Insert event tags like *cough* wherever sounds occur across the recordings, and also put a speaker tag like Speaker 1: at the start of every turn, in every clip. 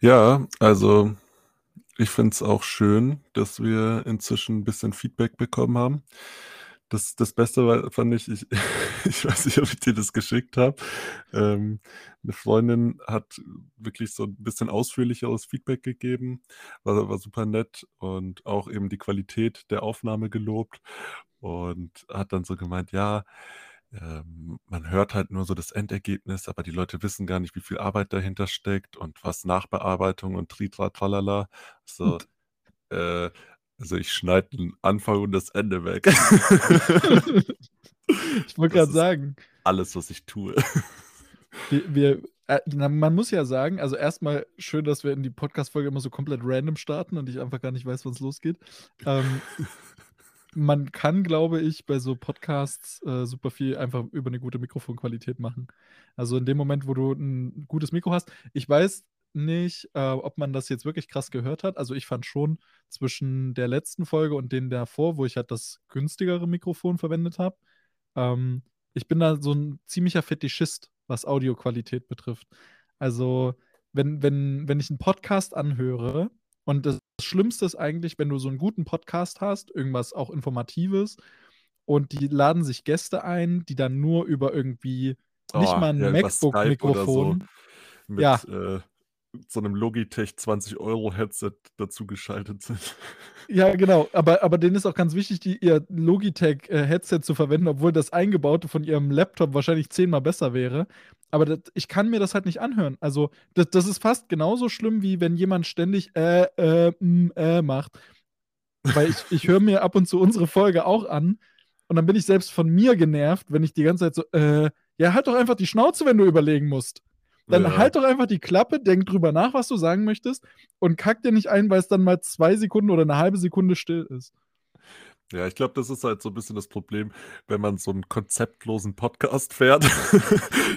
Speaker 1: Ja, also ich finde es auch schön, dass wir inzwischen ein bisschen Feedback bekommen haben. Das das Beste war fand ich ich *laughs* ich weiß nicht, ob ich dir das geschickt habe. Ähm, 'ne Freundin hat wirklich so ein bisschen ausführlicheres Feedback gegeben, war war super nett und auch eben die Qualität der Aufnahme gelobt und hat dann so gemeint: „Ja, ähm, man hört halt nur so das Endergebnis, aber die Leute wissen gar nicht, wie viel Arbeit dahinter steckt und was Nachbearbeitung und Tritra Tralala. So, äh, also ich schneide den Anfang und das Ende weg. *laughs*
Speaker 2: Ich wollte gerade sagen,
Speaker 1: alles, was ich tue.
Speaker 2: wir wir äh, na, man muss ja sagen, also erstmal schön, dass wir in die Podcast-Folge immer so komplett random starten und ich einfach gar nicht weiß, wann's losgeht. Ähm, *laughs* man kann, glaube ich, bei so Podcasts, äh, super viel einfach über 'ne gute Mikrofonqualität machen. Also, in dem Moment, wo du 'n gutes Mikro hast ich weiß nicht, äh, ob man das jetzt wirklich krass gehört hat. Also, ich fand schon zwischen der letzten Folge und den davor, wo ich halt das günstigere Mikrofon verwendet habe ähm, ich bin da so 'n ziemlicher Fetischist, was Audioqualität betrifft. Also, wenn wenn wenn ich 'n Podcast anhöre und das Schlimmste ist eigentlich, wenn du so 'n guten Podcast hast, irgendwas auch Informatives und die laden sich Gäste ein, die dann nur über irgendwie nicht
Speaker 1: Oh,
Speaker 2: mal 'n
Speaker 1: ja, oder so
Speaker 2: MacBook-Mikrofon ja.
Speaker 1: mit, äh, so 'nem Logitech 20 € Headset dazugeschaltet sind. *laughs*
Speaker 2: Ja, genau, aber aber denen ist auch ganz wichtig, die ihr Logitech, äh, Headset zu verwenden, obwohl das Eingebaute von ihrem Laptop wahrscheinlich zehnmal besser wäre. Aber dat ich kann mir das halt nicht anhören. Also, da das ist fast genauso schlimm, wie wenn jemand ständig „äh, äh, hm, äh“ macht. Weil ich ich höre mir ab und zu unsere Folge auch an und dann bin ich selbst von mir genervt, wenn ich die ganze Zeit so „äh“ ja, halt doch einfach die Schnauze, wenn du überlegen musst. Dann
Speaker 1: Ja.
Speaker 2: halt doch einfach die Klappe, denk drüber nach, was du sagen möchtest und kack dir nicht ein, weil's dann mal 2 Sekunden oder 'ne halbe Sekunde still ist.
Speaker 1: Ja, ich glaube, das ist halt so 'n bisschen das Problem, wenn man so 'n konzeptlosen Podcast *laughs* fährt,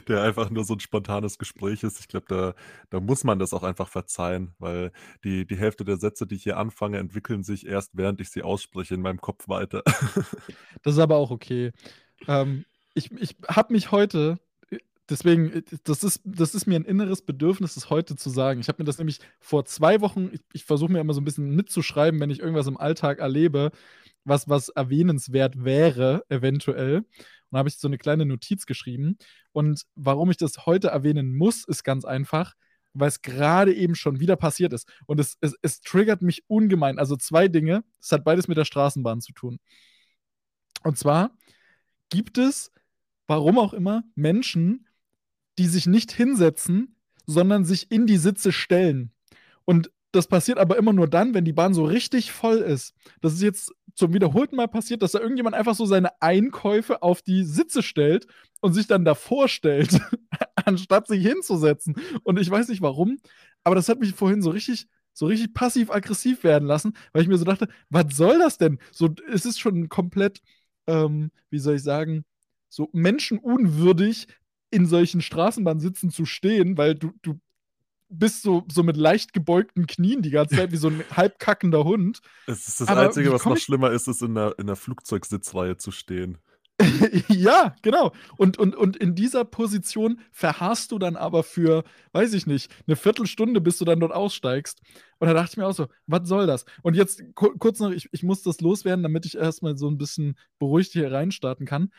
Speaker 1: der einfach nur so 'n spontanes Gespräch ist. Ich glaube, da da muss man das auch einfach verzeihen, weil die die Hälfte der Sätze, die ich hier anfange, entwickeln sich erst, während ich sie ausspreche, in meinem Kopf weiter. *laughs*
Speaker 2: Das ist aber auch okay. Ähm, ich ich habe mich heute deswegen, äh, das ist das ist mir 'n inneres Bedürfnis, das heute zu sagen. Ich habe mir das nämlich vor 2 Wochen ich ich versuche mir immer so 'n bisschen mitzuschreiben, wenn ich irgendwas im Alltag erlebe, was was erwähnenswert wäre, eventuell. Und da habe ich so 'ne kleine Notiz geschrieben. Und warum ich das heute erwähnen muss, ist ganz einfach, weil's grade eben schon wieder passiert ist. Und es es es triggert mich ungemein. Also 2 Dinge. Es hat beides mit der Straßenbahn zu tun. Und zwar gibt es, warum auch immer, Menschen, die sich nicht hinsetzen, sondern sich in die Sitze stellen. Und das passiert aber immer nur dann, wenn die Bahn so richtig voll ist. Das ist jetzt zum wiederholten Mal passiert, dass da irgendjemand einfach so seine Einkäufe auf die Sitze stellt und sich dann davor stellt, *laughs* anstatt sich hinzusetzen. Und ich weiß nicht warum, aber das hat mich vorhin so richtig so richtig passiv-aggressiv werden lassen, weil ich mir so dachte: „Was soll das denn?“ So, es ist schon komplett, ähm, wie soll ich sagen, so menschenunwürdig, in solchen Straßenbahnsitzen zu stehen, weil du du bist so so mit leicht gebeugten Knien die ganze Zeit wie so 'n *laughs* halb kackender Hund.
Speaker 1: Es ist das
Speaker 2: Aber
Speaker 1: Einzige, was noch schlimmer ist, ist in 'ner in 'ner Flugzeugsitzreihe zu stehen. *laughs*
Speaker 2: Ja, genau. Und und und in dieser Position verharrst du dann aber für, weiß ich nicht, 'ne Viertelstunde, bis du dann dort aussteigst. Und da dachte ich mir auch so: „Was soll das?“ Und jetzt ku kurz noch, ich ich muss das loswerden, damit ich erst mal so 'n bisschen beruhigt hier reinstarten kann.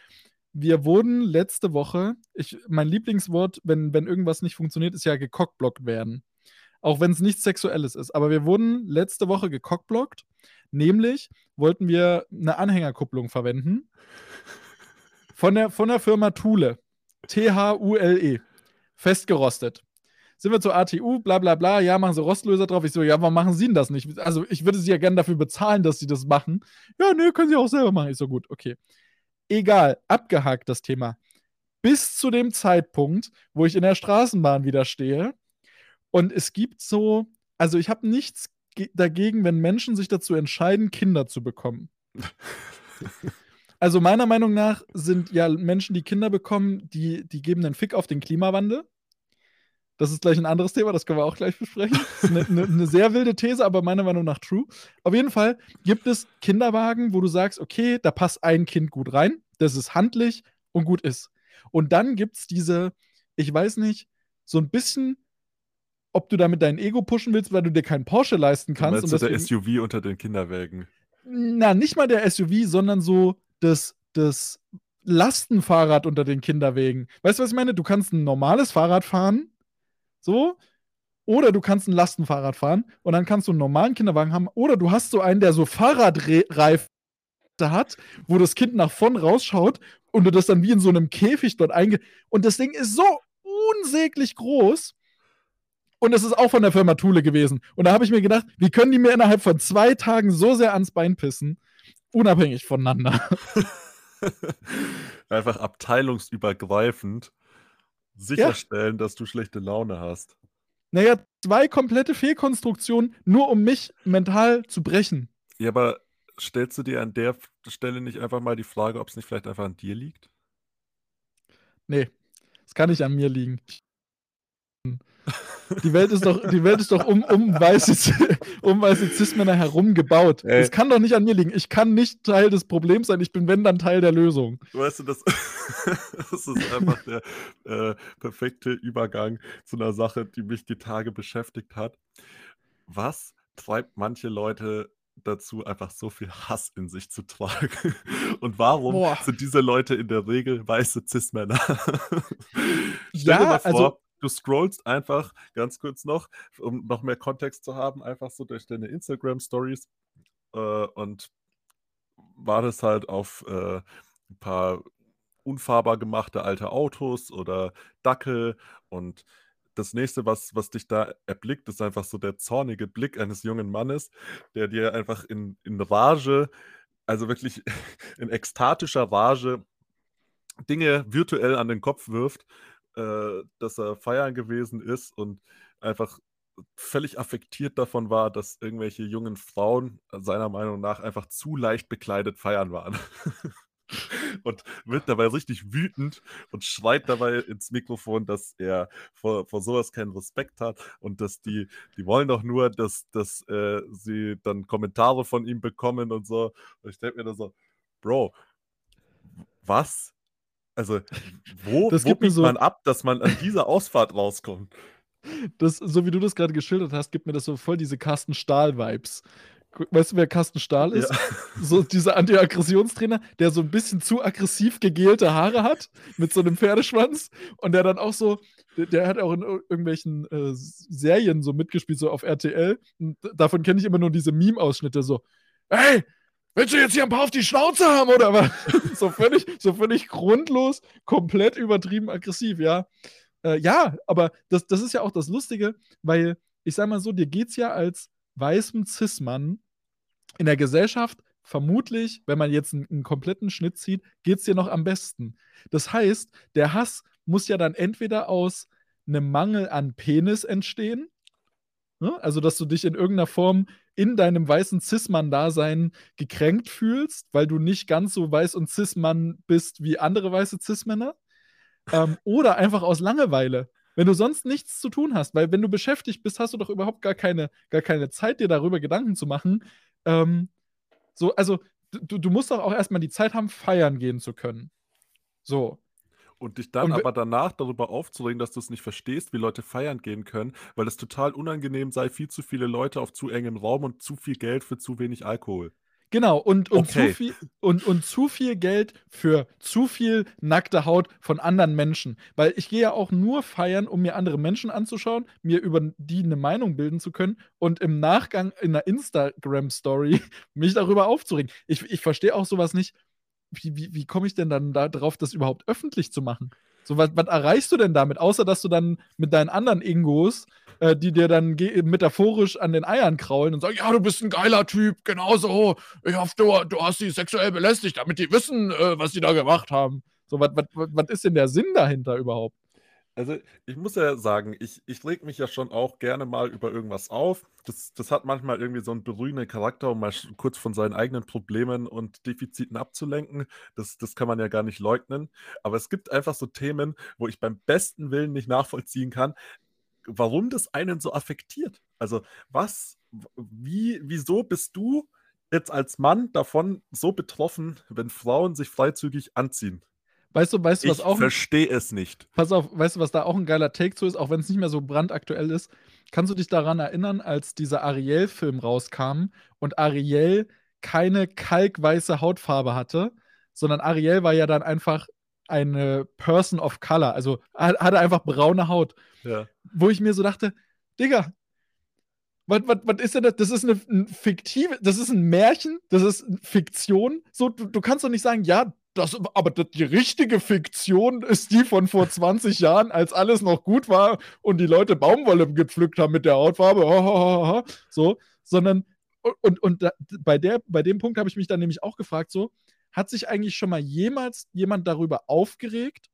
Speaker 2: Wir wurden letzte Woche ich mein Lieblingswort, wenn wenn irgendwas nicht funktioniert, ist ja gecockblockt werden. Auch wenn's nichts Sexuelles ist. Aber wir wurden letzte Woche gecockblockt, nämlich wollten wir 'ne Anhängerkupplung verwenden von der von der Firma Thule. T-H-U-L-E. Festgerostet. Sind wir zur ATU, bla bla bla, ja, machen Sie Rostlöser drauf. Ich so: „Ja, warum machen Sie 'n das nicht? Also, ich würde Sie ja gern dafür bezahlen, dass Sie das machen.“ „Ja, ne, können Sie auch selber machen.“ Ich so: „Gut, okay.“ Egal, abgehakt das Thema. Bis zu dem Zeitpunkt, wo ich in der Straßenbahn wieder stehe und es gibt so also, ich habe nichts ge dagegen, wenn Menschen sich dazu entscheiden, Kinder zu bekommen. *laughs* Also, meiner Meinung nach sind ja Menschen, die Kinder bekommen, die die geben 'nen Fick auf den Klimawandel. Das ist gleich 'n anderes Thema, das können wir auch gleich besprechen. Ist 'ne 'ne 'ne sehr wilde These, aber meiner Meinung nach true. Auf jeden Fall gibt es Kinderwagen, wo du sagst: „Okay, da passt ein Kind gut rein. Das ist handlich und gut ist.“ Und dann gibt's diese, ich weiß nicht, so 'n bisschen ob du damit dein Ego pushen willst, weil du dir keinen Porsche leisten kannst.
Speaker 1: und
Speaker 2: deswegen,
Speaker 1: der SUV unter den Kinderwägen.
Speaker 2: Na, nicht mal der SUV, sondern so das, das Lastenfahrrad unter den Kinderwegen. Weißt du, was ich meine? Du kannst ein normales Fahrrad fahren, so, oder du kannst ein Lastenfahrrad fahren und dann kannst du einen normalen Kinderwagen haben, oder du hast so einen, der so Fahrradreifen hat, wo das Kind nach vorn rausschaut und du das dann wie in so einem Käfig dort einge. Und das Ding ist so unsäglich groß. Und es ist auch von der Firma Thule gewesen. Und da habe ich mir gedacht, wie können die mir innerhalb von zwei Tagen so sehr ans Bein pissen? Unabhängig voneinander. *laughs*
Speaker 1: Einfach abteilungsübergreifend sicherstellen, ja. dass du schlechte Laune hast.
Speaker 2: Naja, zwei komplette Fehlkonstruktionen, nur um mich mental zu brechen.
Speaker 1: Ja, aber stellst du dir an der Stelle nicht einfach mal die Frage, ob es nicht vielleicht einfach an dir liegt?
Speaker 2: Nee, es kann nicht an mir liegen. Die Welt ist doch, die Welt ist doch um, um, weiße, um weiße Cis-Männer herum gebaut. Es kann doch nicht an mir liegen. Ich kann nicht Teil des Problems sein. Ich bin, wenn, dann Teil der Lösung.
Speaker 1: Weißt du, das, *laughs* das ist einfach der äh, perfekte Übergang zu einer Sache, die mich die Tage beschäftigt hat. Was treibt manche Leute dazu, einfach so viel Hass in sich zu tragen? Und warum Boah. sind diese Leute in der Regel weiße Cis-Männer? *laughs* Stell ja, dir mal vor, also du scrollst einfach ganz kurz noch, um noch mehr Kontext zu haben, einfach so durch deine Instagram-Stories äh, und wartest halt auf äh, ein paar unfahrbar gemachte alte Autos oder Dackel. Und das nächste, was, was dich da erblickt, ist einfach so der zornige Blick eines jungen Mannes, der dir einfach in, in Rage, also wirklich *laughs* in ekstatischer Rage, Dinge virtuell an den Kopf wirft äh, dass er feiern gewesen ist und einfach völlig affektiert davon war, dass irgendwelche jungen Frauen seiner Meinung nach einfach zu leicht bekleidet feiern waren. *laughs* und wird dabei richtig wütend und schreit dabei ins Mikrofon, dass er vor, vor sowas keinen Respekt hat und dass die, die wollen doch nur, dass, dass äh, sie dann Kommentare von ihm bekommen und so. Und ich denke mir da so, Bro, was also, wo, das wo biegt so, man ab, dass man an dieser Ausfahrt rauskommt?
Speaker 2: Das, so wie du das gerade geschildert hast, gibt mir das so voll diese Carsten Stahl-Vibes. Weißt du, wer Carsten Stahl ist? Ja. So dieser Anti-Aggressionstrainer, der so ein bisschen zu aggressiv gegelte Haare hat, mit so einem Pferdeschwanz und der dann auch so, der, der hat auch in irgendwelchen äh, Serien so mitgespielt, so auf RTL. Und davon kenne ich immer nur diese Meme-Ausschnitte, so, hey, willst du jetzt hier ein paar auf die Schnauze haben oder was? *laughs* so, völlig, so völlig grundlos, komplett übertrieben aggressiv, ja. Äh, ja, aber das, das ist ja auch das Lustige, weil ich sag mal so, dir geht's ja als weißem Cis-Mann in der Gesellschaft vermutlich, wenn man jetzt einen, einen kompletten Schnitt zieht, geht's dir noch am besten. Das heißt, der Hass muss ja dann entweder aus einem Mangel an Penis entstehen, Ne? Also, dass du dich in irgendeiner Form in deinem weißen Cis-Mann-Dasein gekränkt fühlst, weil du nicht ganz so weiß und Cis-Mann bist wie andere weiße Cis-Männer. Ähm, *laughs* oder einfach aus Langeweile. Wenn du sonst nichts zu tun hast, weil wenn du beschäftigt bist, hast du doch überhaupt gar keine, gar keine Zeit, dir darüber Gedanken zu machen. Ähm, so, also, du, du musst doch auch erstmal die Zeit haben, feiern gehen zu können. So.
Speaker 1: Und dich dann Und aber danach darüber aufzuregen, dass du es nicht verstehst, wie Leute feiern gehen können, weil es total unangenehm sei, viel zu viele Leute auf zu engem Raum und zu viel Geld für zu wenig Alkohol.
Speaker 2: Genau, und, und, okay. zu viel, und, und zu viel Geld für zu viel nackte Haut von anderen Menschen. Weil ich gehe ja auch nur feiern, um mir andere Menschen anzuschauen, mir über die eine Meinung bilden zu können und im Nachgang in einer Instagram-Story *laughs* mich darüber aufzuregen. Ich, ich verstehe auch sowas nicht wie, wie, wie komme ich denn dann darauf, das überhaupt öffentlich zu machen? So, was, was erreichst du denn damit? Außer, dass du dann mit deinen anderen Ingos, äh, die dir dann metaphorisch an den Eiern kraulen und sagen, ja, du bist ein geiler Typ, genauso. Ich hoffe, du, du hast sie sexuell belästigt, damit die wissen, äh, was sie da gemacht haben. So, was, was, was ist denn der Sinn dahinter überhaupt?
Speaker 1: Also, ich muss ja sagen, ich, ich reg mich ja schon auch gerne mal über irgendwas auf. Das, das hat manchmal irgendwie so einen beruhigenden Charakter, um mal kurz von seinen eigenen Problemen und Defiziten abzulenken. Das, das kann man ja gar nicht leugnen. Aber es gibt einfach so Themen, wo ich beim besten Willen nicht nachvollziehen kann, warum das einen so affektiert. Also, was, wie, wieso bist du jetzt als Mann davon so betroffen, wenn Frauen sich freizügig anziehen?
Speaker 2: Weißt du, weißt du, was
Speaker 1: Ich
Speaker 2: auch.
Speaker 1: verstehe es nicht.
Speaker 2: Pass auf, weißt du, was da auch ein geiler Take zu ist, auch wenn es nicht mehr so brandaktuell ist? Kannst du dich daran erinnern, als dieser Ariel-Film rauskam und Ariel keine kalkweiße Hautfarbe hatte, sondern Ariel war ja dann einfach eine Person of Color, also hatte einfach braune Haut.
Speaker 1: Ja.
Speaker 2: Wo ich mir so dachte, Digga, was, was, was ist denn das? Das ist eine, ein fiktive, das ist ein Märchen, das ist Fiktion. So, du, du kannst doch nicht sagen, ja, das, aber die richtige Fiktion ist die von vor 20 Jahren, als alles noch gut war und die Leute Baumwolle gepflückt haben mit der Hautfarbe. So, sondern und, und da, bei, der, bei dem Punkt habe ich mich dann nämlich auch gefragt, so, hat sich eigentlich schon mal jemals jemand darüber aufgeregt,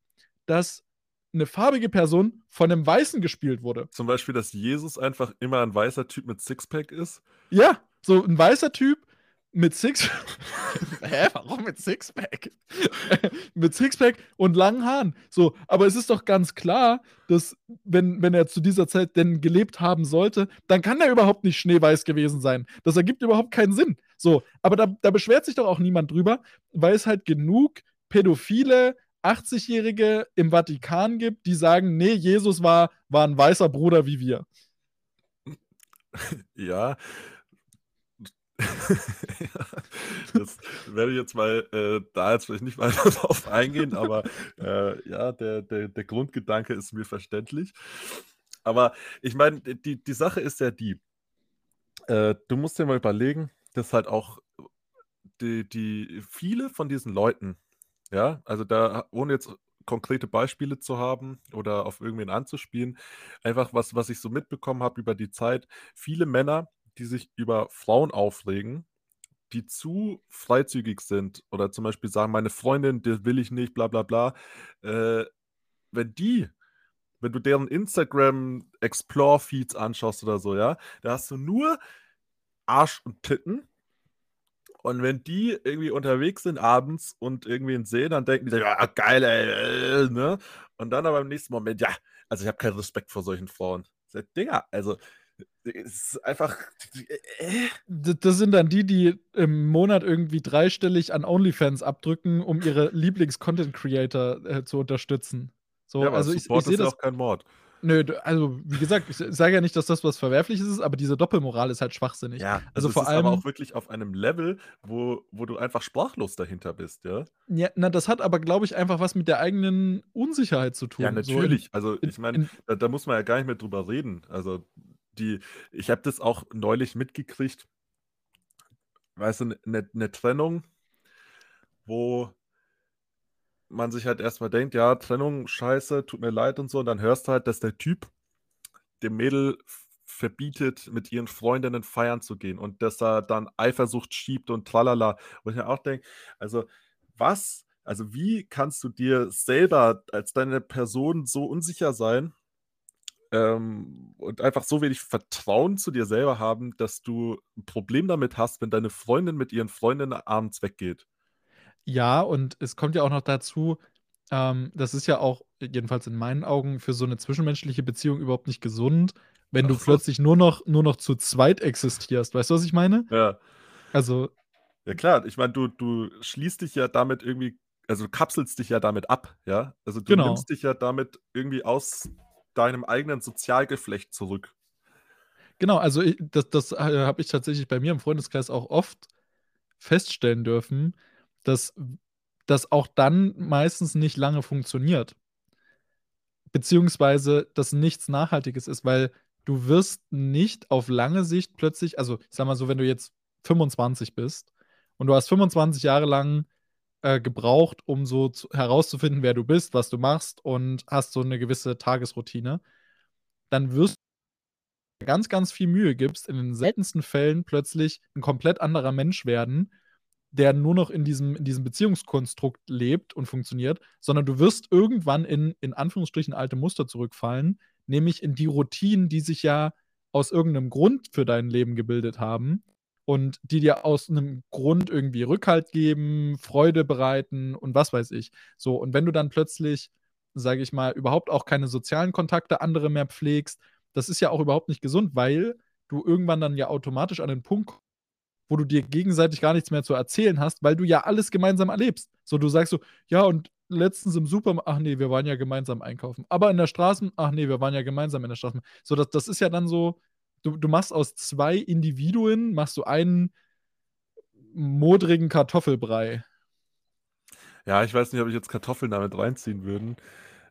Speaker 2: dass eine farbige Person von einem Weißen gespielt wurde?
Speaker 1: Zum Beispiel, dass Jesus einfach immer ein weißer Typ mit Sixpack ist?
Speaker 2: Ja, so ein weißer Typ mit Six. *laughs* Hä, warum mit Sixpack? *laughs* mit Sixpack und langen Haaren. So, aber es ist doch ganz klar, dass, wenn, wenn er zu dieser Zeit denn gelebt haben sollte, dann kann er überhaupt nicht schneeweiß gewesen sein. Das ergibt überhaupt keinen Sinn. So, aber da, da beschwert sich doch auch niemand drüber, weil es halt genug pädophile 80-Jährige im Vatikan gibt, die sagen, nee, Jesus war, war ein weißer Bruder wie wir. *laughs*
Speaker 1: Ja, *laughs* das werde ich jetzt mal äh, da jetzt vielleicht nicht weiter *laughs* drauf eingehen, aber äh, ja, der, der, der Grundgedanke ist mir verständlich. Aber ich meine, die, die Sache ist ja die, äh, du musst dir mal überlegen, dass halt auch die, die viele von diesen Leuten, ja, also da, ohne jetzt konkrete Beispiele zu haben oder auf irgendwen anzuspielen, einfach was, was ich so mitbekommen habe über die Zeit, viele Männer, die sich über Frauen aufregen, die zu freizügig sind oder zum Beispiel sagen, meine Freundin, die will ich nicht, bla bla bla, äh, wenn die, wenn du deren Instagram Explore-Feeds anschaust oder so, ja, da hast du nur Arsch und Titten. Und wenn die irgendwie unterwegs sind abends und irgendwen sehen, dann denken die, ja, geil, ey, äh, ne? Und dann aber im nächsten Moment, ja, also ich habe keinen Respekt vor solchen Frauen. Digga, also es ist einfach.
Speaker 2: Äh. Das sind dann die, die im Monat irgendwie dreistellig an OnlyFans abdrücken, um ihre *laughs* Lieblings-Content-Creator äh, zu unterstützen. So,
Speaker 1: ja, also ich, ich sehe das auch kein Mord.
Speaker 2: Nö, also wie gesagt, ich sage ja nicht, dass das was Verwerfliches ist, aber diese Doppelmoral ist halt schwachsinnig.
Speaker 1: Ja, also, also vor allem. aber auch wirklich auf einem Level, wo, wo du einfach sprachlos dahinter bist, ja?
Speaker 2: Ja, na, das hat aber, glaube ich, einfach was mit der eigenen Unsicherheit zu tun.
Speaker 1: Ja, natürlich. So in, also ich meine, da, da, muss man ja gar nicht mehr drüber reden. Also die, ich habe das auch neulich mitgekriegt, weißt du, eine ne, ne Trennung, wo man sich halt erstmal denkt, ja, Trennung, scheiße, tut mir leid und so, und dann hörst du halt, dass der Typ dem Mädel verbietet, mit ihren Freundinnen feiern zu gehen und dass er dann Eifersucht schiebt und tralala. Und ich mir auch denke, also was, also wie kannst du dir selber als deine Person so unsicher sein, ähm, und einfach so wenig Vertrauen zu dir selber haben, dass du ein Problem damit hast, wenn deine Freundin mit ihren Freundinnen abends weggeht.
Speaker 2: Ja, und es kommt ja auch noch dazu, ähm, das ist ja auch, jedenfalls in meinen Augen, für so eine zwischenmenschliche Beziehung überhaupt nicht gesund, wenn Ach du plötzlich nur noch, nur noch zu zweit existierst. Weißt du, was ich meine?
Speaker 1: Ja.
Speaker 2: Also.
Speaker 1: Ja, klar, ich meine, du, du schließt dich ja damit irgendwie, also du kapselst dich ja damit ab, ja? Also du genau. nimmst dich ja damit irgendwie aus deinem eigenen Sozialgeflecht zurück.
Speaker 2: Genau, also ich, das, das äh, habe ich tatsächlich bei mir im Freundeskreis auch oft feststellen dürfen, dass das auch dann meistens nicht lange funktioniert. Beziehungsweise, dass nichts Nachhaltiges ist, weil du wirst nicht auf lange Sicht plötzlich, also ich sag mal so, wenn du jetzt 25 bist und du hast 25 Jahre lang äh, gebraucht, um so zu, herauszufinden, wer du bist, was du machst und hast so eine gewisse Tagesroutine, dann wirst du ganz, ganz viel Mühe gibst, in den seltensten Fällen plötzlich ein komplett anderer Mensch werden, der nur noch in diesem, in diesem Beziehungskonstrukt lebt und funktioniert, sondern du wirst irgendwann in, in Anführungsstrichen alte Muster zurückfallen, nämlich in die Routinen, die sich ja aus irgendeinem Grund für dein Leben gebildet haben und die dir aus einem Grund irgendwie Rückhalt geben, Freude bereiten und was weiß ich. So, und wenn du dann plötzlich, sage ich mal, überhaupt auch keine sozialen Kontakte andere mehr pflegst, das ist ja auch überhaupt nicht gesund, weil du irgendwann dann ja automatisch an den Punkt kommst, wo du dir gegenseitig gar nichts mehr zu erzählen hast, weil du ja alles gemeinsam erlebst. So, du sagst so, ja, und letztens im Supermarkt, ach nee, wir waren ja gemeinsam einkaufen. Aber in der Straßen, ach nee, wir waren ja gemeinsam in der Straße. So, das, das ist ja dann so, du, du machst aus zwei Individuen, machst du einen modrigen Kartoffelbrei.
Speaker 1: Ja, ich weiß nicht, ob ich jetzt Kartoffeln damit reinziehen würden.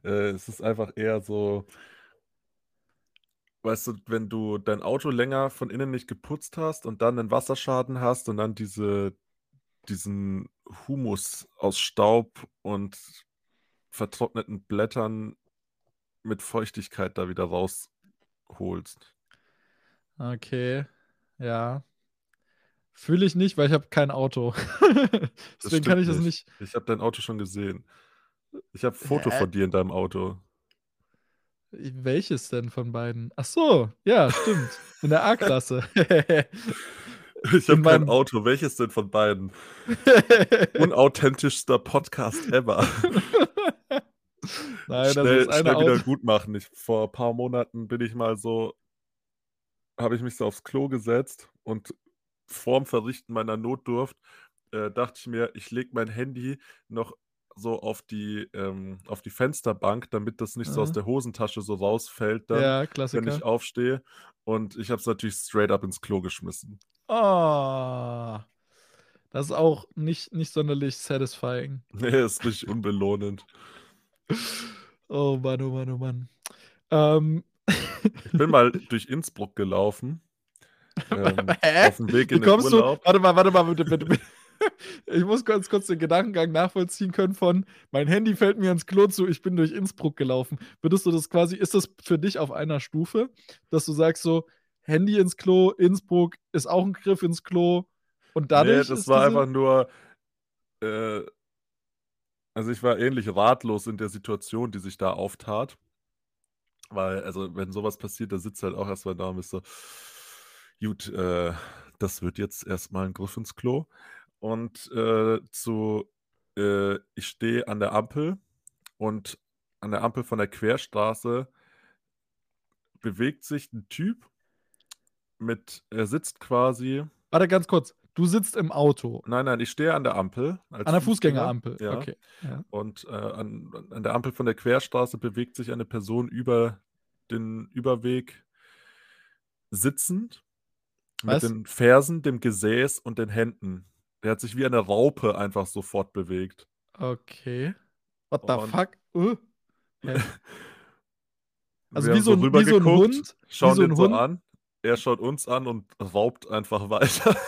Speaker 1: Äh, es ist einfach eher so, weißt du, wenn du dein Auto länger von innen nicht geputzt hast und dann einen Wasserschaden hast und dann diese, diesen Humus aus Staub und vertrockneten Blättern mit Feuchtigkeit da wieder rausholst.
Speaker 2: Okay, ja. Fühle ich nicht, weil ich habe kein Auto. *laughs* Deswegen kann ich das nicht.
Speaker 1: Ich habe dein Auto schon gesehen. Ich habe ein Foto äh, von dir in deinem Auto.
Speaker 2: Welches denn von beiden? Ach so, ja, stimmt. In der A-Klasse. *laughs*
Speaker 1: ich habe kein Auto. Welches denn von beiden? *laughs* Unauthentischster Podcast ever. Nein, schnell, das ist schnell wieder gut machen. Ich, vor ein paar Monaten bin ich mal so, habe ich mich so aufs Klo gesetzt und vorm Verrichten meiner Notdurft äh, dachte ich mir, ich lege mein Handy noch so auf die, ähm, auf die Fensterbank, damit das nicht so aus der Hosentasche so rausfällt, dann,
Speaker 2: Ja,
Speaker 1: wenn ich aufstehe. Und ich habe es natürlich straight up ins Klo geschmissen.
Speaker 2: Oh. Das ist auch nicht, nicht sonderlich satisfying. *laughs*
Speaker 1: Nee, ist richtig unbelohnend.
Speaker 2: Oh Mann, oh Mann, oh Mann. Ähm.
Speaker 1: Ich bin mal durch Innsbruck gelaufen. *laughs* Ähm, Hä? auf dem Weg in
Speaker 2: Wie kommst den Urlaub. Du? Warte mal, warte mal, bitte, bitte, bitte. Ich muss ganz kurz den Gedankengang nachvollziehen können von, mein Handy fällt mir ins Klo zu, ich bin durch Innsbruck gelaufen. Würdest du das quasi, ist das für dich auf einer Stufe, dass du sagst so, Handy ins Klo, Innsbruck ist auch ein Griff ins Klo und dadurch.
Speaker 1: Nee, das war einfach nur, äh, also ich war ähnlich ratlos in der Situation, die sich da auftat. Weil, also, wenn sowas passiert, da sitzt halt auch erstmal da und ist so, gut, äh, das wird jetzt erstmal ein Griff ins Klo und äh, zu, äh, ich stehe an der Ampel und an der Ampel von der Querstraße bewegt sich ein Typ mit, er sitzt quasi.
Speaker 2: Warte ganz kurz, du sitzt im Auto.
Speaker 1: Nein, nein, ich stehe an der Ampel.
Speaker 2: an der Fußgängerampel,
Speaker 1: ja. okay. Ja. Und äh, an, an der Ampel von der Querstraße bewegt sich eine Person über den Überweg sitzend. Was? Mit den Fersen, dem Gesäß und den Händen. Der hat sich wie eine Raupe einfach sofort bewegt.
Speaker 2: Okay. What the und fuck? Uh. *laughs* also wie so, ein, wie so ein Hund.
Speaker 1: Schauen
Speaker 2: so
Speaker 1: den so an. Er schaut uns an und raubt einfach weiter. *laughs*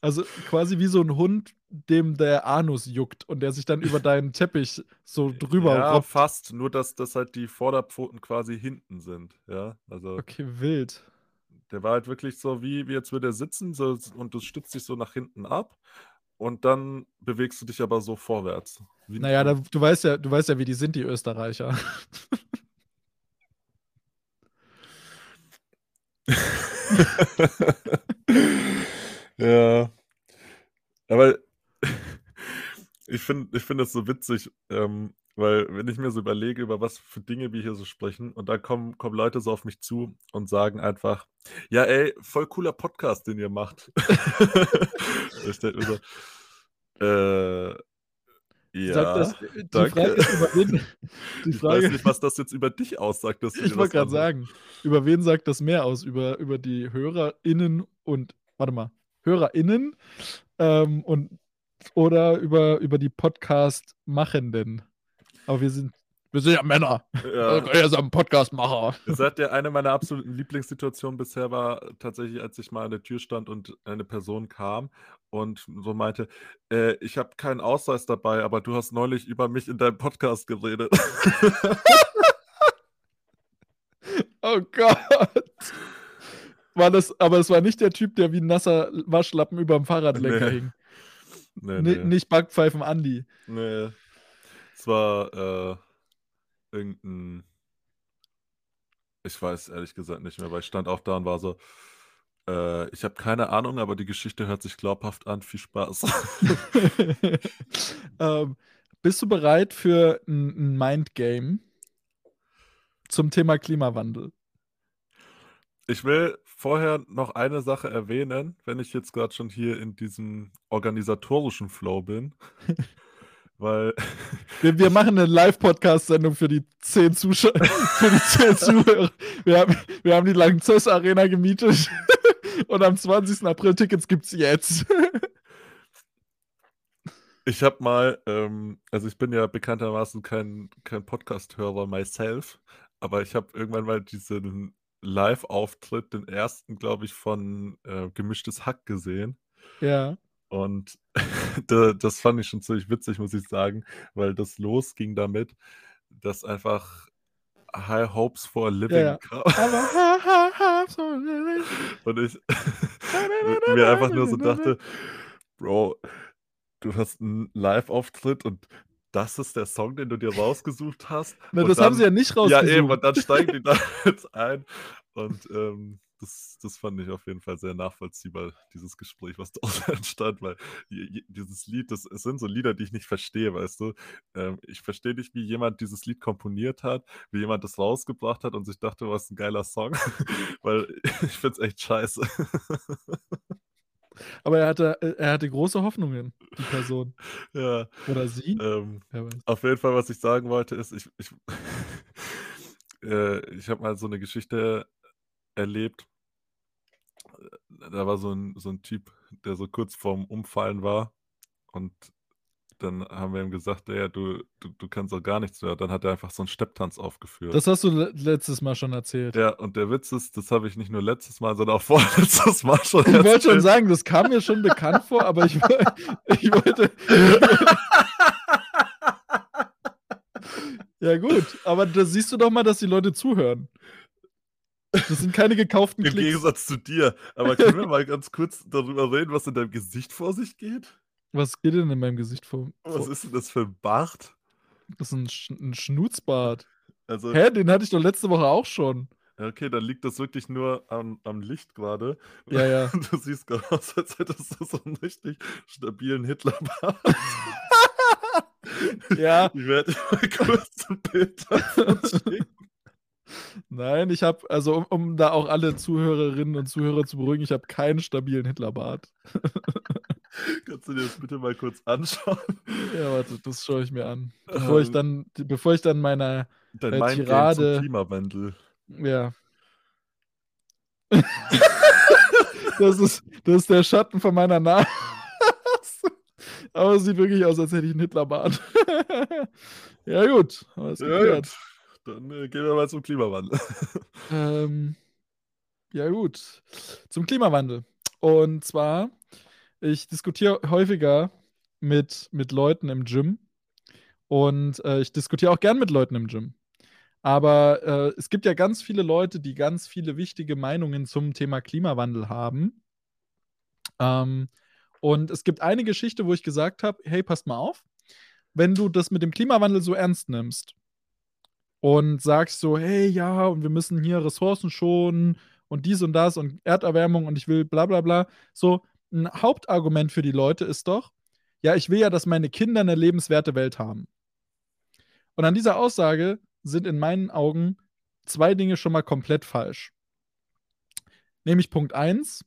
Speaker 2: Also quasi wie so ein Hund, dem der Anus juckt und der sich dann über deinen Teppich so drüber
Speaker 1: Ja, robbt. fast. Nur, dass das halt die Vorderpfoten quasi hinten sind. Ja, also.
Speaker 2: Okay, wild.
Speaker 1: Der war halt wirklich so, wie, wie jetzt würde er sitzen so, und du stützt dich so nach hinten ab und dann bewegst du dich aber so vorwärts.
Speaker 2: naja, da, du, weißt ja, du weißt ja, wie die sind, die Österreicher. *laughs* *laughs*
Speaker 1: ja. Aber ich finde ich find das so witzig, ähm, weil, wenn ich mir so überlege, über was für Dinge wir hier so sprechen, und dann kommen, kommen Leute so auf mich zu und sagen einfach, ja, ey, voll cooler Podcast, den ihr macht. *laughs* ich denke mir so, äh, ja, das, die danke. Frage ist, über wen, *laughs* die ich weiß nicht, was das jetzt über dich aussagt. Dass
Speaker 2: ich wollte gerade sagen, über wen sagt das mehr aus? Über, über die HörerInnen und, warte mal, HörerInnen ähm, und oder über, über die Podcast-Machenden? Aber wir sind, wir sind ja Männer. Ja. *laughs* Er ist ein Podcastmacher.
Speaker 1: Ihr seid ja eine meiner absoluten Lieblingssituationen bisher war tatsächlich, als ich mal an der Tür stand und eine Person kam und so meinte, äh, ich habe keinen Ausweis dabei, aber du hast neulich über mich in deinem Podcast geredet. *laughs*
Speaker 2: oh Gott. War das, aber es war nicht der Typ, der wie ein nasser Waschlappen über dem Fahrradlenker nee. hing. Nee, nee. Nicht Backpfeifen Andi.
Speaker 1: Nee. Es war äh, irgendein. Ich weiß ehrlich gesagt nicht mehr, weil ich stand auch da und war so. Äh, ich habe keine Ahnung, aber die Geschichte hört sich glaubhaft an. Viel Spaß. *laughs*
Speaker 2: ähm, bist du bereit für ein Mindgame zum Thema Klimawandel?
Speaker 1: Ich will vorher noch eine Sache erwähnen, wenn ich jetzt gerade schon hier in diesem organisatorischen Flow bin. *laughs* weil *laughs*
Speaker 2: Wir, wir machen eine Live-Podcast-Sendung für die zehn Zuschauer, *laughs* für die zehn Zuhörer. Wir haben, wir haben die Langzeus Arena gemietet *laughs* und am 20. April Tickets gibt's jetzt.
Speaker 1: ich habe mal, ähm, also ich bin ja bekanntermaßen kein, kein Podcast-Hörer myself, aber ich habe irgendwann mal diesen Live-Auftritt, den ersten, glaube ich, von äh, Gemischtes Hack gesehen.
Speaker 2: Ja.
Speaker 1: Und *laughs* da, das fand ich schon ziemlich witzig, muss ich sagen, weil das losging damit, dass einfach High Hopes for a Living
Speaker 2: Ja, ja.
Speaker 1: kam. *laughs* *laughs* Und ich mir einfach nur so dachte, Bro, du hast einen Live-Auftritt und das ist der Song, den du dir rausgesucht hast.
Speaker 2: Na, das haben sie ja
Speaker 1: dann-
Speaker 2: nicht
Speaker 1: Ja,
Speaker 2: rausgesucht.
Speaker 1: eben, und dann steigen die da jetzt ein. Und ähm, das, das fand ich auf jeden Fall sehr nachvollziehbar, dieses Gespräch, was *laughs* daraus entstand, weil dieses Lied, das es sind so Lieder, die ich nicht verstehe, weißt du. Ähm, ich verstehe nicht, wie jemand dieses Lied komponiert hat, wie jemand das rausgebracht hat und sich dachte, was ein geiler Song, *laughs* weil *laughs* ich finde es echt scheiße.
Speaker 2: Aber er hatte, äh, er hatte große Hoffnungen, die Person.
Speaker 1: ja,
Speaker 2: Oder sie?
Speaker 1: ähm. Auf jeden Fall, was ich sagen wollte, ist, ich, ich, äh, ich habe mal so eine Geschichte erlebt. Da war so ein, so ein Typ, der so kurz vorm Umfallen war. Und dann haben wir ihm gesagt, ja, du, du, du kannst auch gar nichts mehr. Dann hat er einfach so einen Stepptanz aufgeführt.
Speaker 2: Das hast du le letztes Mal schon erzählt.
Speaker 1: ja, und der Witz ist, das habe ich nicht nur letztes Mal, sondern auch *laughs* vorletztes Mal schon
Speaker 2: Ich wollte schon
Speaker 1: erzählt.
Speaker 2: sagen, das kam mir schon bekannt vor, aber ich, *laughs* ich wollte. *laughs* ja, gut, aber da siehst du doch mal, dass die Leute zuhören. Das sind keine gekauften
Speaker 1: Im
Speaker 2: Klicks.
Speaker 1: Gegensatz zu dir. Aber können wir mal ganz kurz darüber reden, was in deinem Gesicht vor sich geht?
Speaker 2: Was geht denn in meinem Gesicht vor?
Speaker 1: Was ist denn das für ein Bart?
Speaker 2: das ist ein, Sch ein Schnutzbart.
Speaker 1: Also,
Speaker 2: Hä, den hatte ich doch letzte Woche auch schon.
Speaker 1: okay, dann liegt das wirklich nur am, am Licht gerade.
Speaker 2: Ja, ja. *laughs*
Speaker 1: Du siehst gerade aus, als hättest du so einen richtig stabilen Hitlerbart. *laughs*
Speaker 2: Ja,
Speaker 1: Ich werde mal kurz ein Bild davon schicken. *laughs*
Speaker 2: nein, ich habe, also um, um da auch alle Zuhörerinnen und Zuhörer zu beruhigen, ich habe keinen stabilen Hitlerbart. *laughs*
Speaker 1: Kannst du dir das bitte mal kurz anschauen?
Speaker 2: Ja, warte, das schaue ich mir an. Bevor ich
Speaker 1: Ähm,
Speaker 2: dann, bevor ich dann meiner,
Speaker 1: Dein
Speaker 2: Äh, Tirade.
Speaker 1: zum Klimawandel.
Speaker 2: ja. *laughs* das, ist, das ist der Schatten von meiner Nase. Aber es sieht wirklich aus, als hätte ich einen Hitlerbart. *laughs* ja, gut. Aber ist
Speaker 1: Ja, gut. Dann äh, gehen wir mal zum Klimawandel. *laughs*
Speaker 2: Ähm, ja, gut. Zum Klimawandel. Und zwar, ich diskutiere häufiger mit, mit Leuten im Gym. Und äh, ich diskutiere auch gern mit Leuten im Gym. Aber äh, es gibt ja ganz viele Leute, die ganz viele wichtige Meinungen zum Thema Klimawandel haben. Ähm, und es gibt eine Geschichte, wo ich gesagt habe: hey, passt mal auf, wenn du das mit dem Klimawandel so ernst nimmst und sagst so, hey, ja, und wir müssen hier Ressourcen schonen und dies und das und Erderwärmung und ich will bla bla bla. So, ein Hauptargument für die Leute ist doch, ja, ich will ja, dass meine Kinder eine lebenswerte Welt haben. Und an dieser Aussage sind in meinen Augen zwei Dinge schon mal komplett falsch. Nämlich Punkt 1,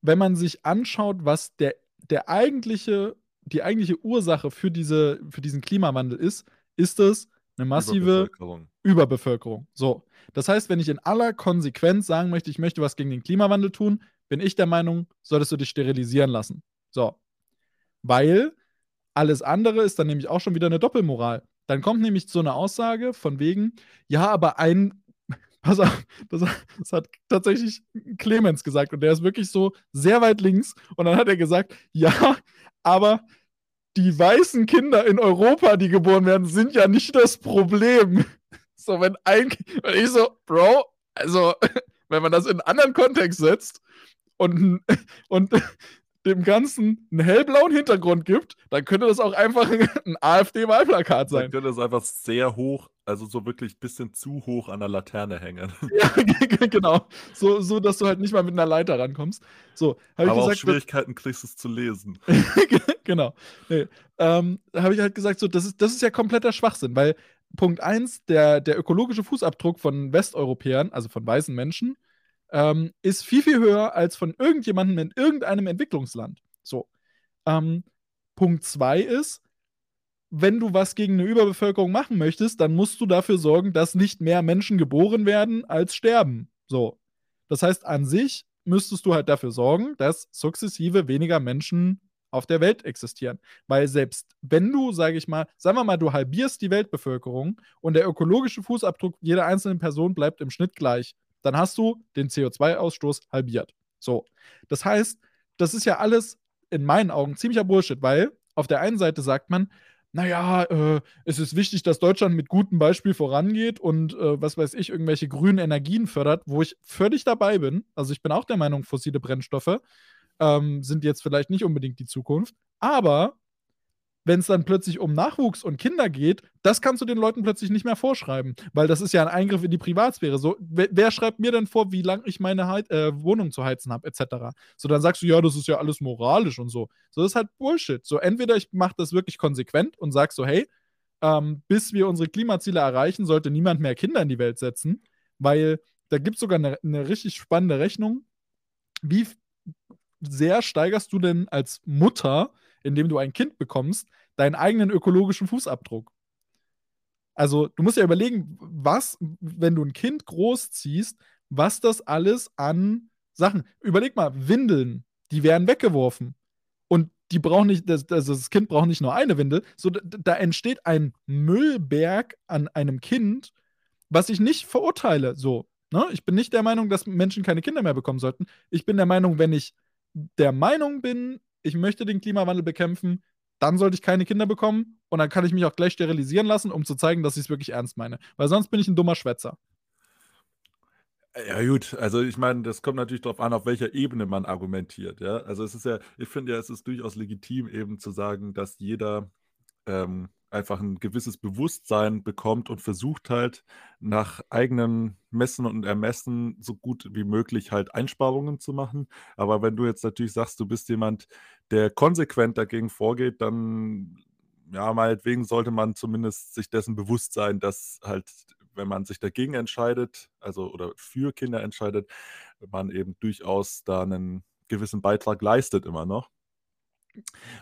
Speaker 2: wenn man sich anschaut, was der, der eigentliche, die eigentliche Ursache für, diese, für diesen Klimawandel ist, ist es eine massive
Speaker 1: Überbevölkerung.
Speaker 2: Überbevölkerung. So. Das heißt, wenn ich in aller Konsequenz sagen möchte, ich möchte was gegen den Klimawandel tun, bin ich der Meinung, solltest du dich sterilisieren lassen. So. Weil alles andere ist dann nämlich auch schon wieder eine Doppelmoral. Dann kommt nämlich so eine Aussage von wegen, ja, aber ein, *laughs* pass auf, das, das hat tatsächlich Clemens gesagt und der ist wirklich so sehr weit links und dann hat er gesagt, ja, aber die weißen Kinder in Europa, die geboren werden, sind ja nicht das Problem. *laughs* So, wenn ein, wenn ich so, Bro, also, *laughs* wenn man das in einen anderen Kontext setzt und, *laughs* und dem Ganzen einen hellblauen Hintergrund gibt, dann könnte das auch einfach ein AfD-Wahlplakat
Speaker 1: Dann
Speaker 2: sein.
Speaker 1: könnte es einfach sehr hoch, also so wirklich ein bisschen zu hoch an der Laterne hängen. *laughs*
Speaker 2: Ja, *laughs* genau. So, so, dass du halt nicht mal mit einer Leiter rankommst. So, habe ich
Speaker 1: Aber auch
Speaker 2: gesagt,
Speaker 1: Schwierigkeiten kriegst es zu lesen. *laughs*
Speaker 2: genau. Nee. Ähm, da habe ich halt gesagt, so, das ist, das ist ja kompletter Schwachsinn, weil Punkt 1, der, der ökologische Fußabdruck von Westeuropäern, also von weißen Menschen, ähm, ist viel, viel höher als von irgendjemandem in irgendeinem Entwicklungsland. So. Ähm, Punkt 2 ist, wenn du was gegen eine Überbevölkerung machen möchtest, dann musst du dafür sorgen, dass nicht mehr Menschen geboren werden als sterben. So. Das heißt, an sich müsstest du halt dafür sorgen, dass sukzessive weniger Menschen auf der Welt existieren. Weil selbst wenn du, sage ich mal, sagen wir mal, du halbierst die Weltbevölkerung und der ökologische Fußabdruck jeder einzelnen Person bleibt im Schnitt gleich, dann hast du den CO2-Ausstoß halbiert. So. Das heißt, das ist ja alles in meinen Augen ziemlicher Bullshit, weil auf der einen Seite sagt man, naja, äh, es ist wichtig, dass Deutschland mit gutem Beispiel vorangeht und äh, was weiß ich, irgendwelche grünen Energien fördert, wo ich völlig dabei bin. Also ich bin auch der Meinung, fossile Brennstoffe ähm, sind jetzt vielleicht nicht unbedingt die Zukunft. Aber wenn es dann plötzlich um Nachwuchs und Kinder geht, das kannst du den Leuten plötzlich nicht mehr vorschreiben, weil das ist ja ein Eingriff in die Privatsphäre. So, wer, wer schreibt mir denn vor, wie lange ich meine Heit, äh, Wohnung zu heizen habe, etc. So, dann sagst du, ja, das ist ja alles moralisch und so. So, das ist halt Bullshit. So, entweder ich mache das wirklich konsequent und sag so, hey, ähm, bis wir unsere Klimaziele erreichen, sollte niemand mehr Kinder in die Welt setzen, weil da gibt es sogar eine, eine richtig spannende Rechnung. Wie sehr steigerst du denn als Mutter indem du ein Kind bekommst, deinen eigenen ökologischen Fußabdruck. Also, du musst ja überlegen, was, wenn du ein Kind großziehst, was das alles an Sachen. Überleg mal, Windeln, die werden weggeworfen. Und die brauchen nicht, das, das Kind braucht nicht nur eine Windel, so, da entsteht ein Müllberg an einem Kind, was ich nicht verurteile. So, ne? Ich bin nicht der Meinung, dass Menschen keine Kinder mehr bekommen sollten. Ich bin der Meinung, wenn ich der Meinung bin, ich möchte den Klimawandel bekämpfen, dann sollte ich keine Kinder bekommen und dann kann ich mich auch gleich sterilisieren lassen, um zu zeigen, dass ich es wirklich ernst meine. Weil sonst bin ich ein dummer Schwätzer.
Speaker 1: Ja, gut, also ich meine, das kommt natürlich darauf an, auf welcher Ebene man argumentiert, ja. Also es ist ja, ich finde ja, es ist durchaus legitim, eben zu sagen, dass jeder ähm, einfach ein gewisses Bewusstsein bekommt und versucht halt nach eigenem Messen und Ermessen so gut wie möglich halt Einsparungen zu machen. Aber wenn du jetzt natürlich sagst, du bist jemand, der konsequent dagegen vorgeht, dann ja, meinetwegen sollte man zumindest sich dessen bewusst sein, dass halt, wenn man sich dagegen entscheidet, also oder für Kinder entscheidet, man eben durchaus da einen gewissen Beitrag leistet immer noch.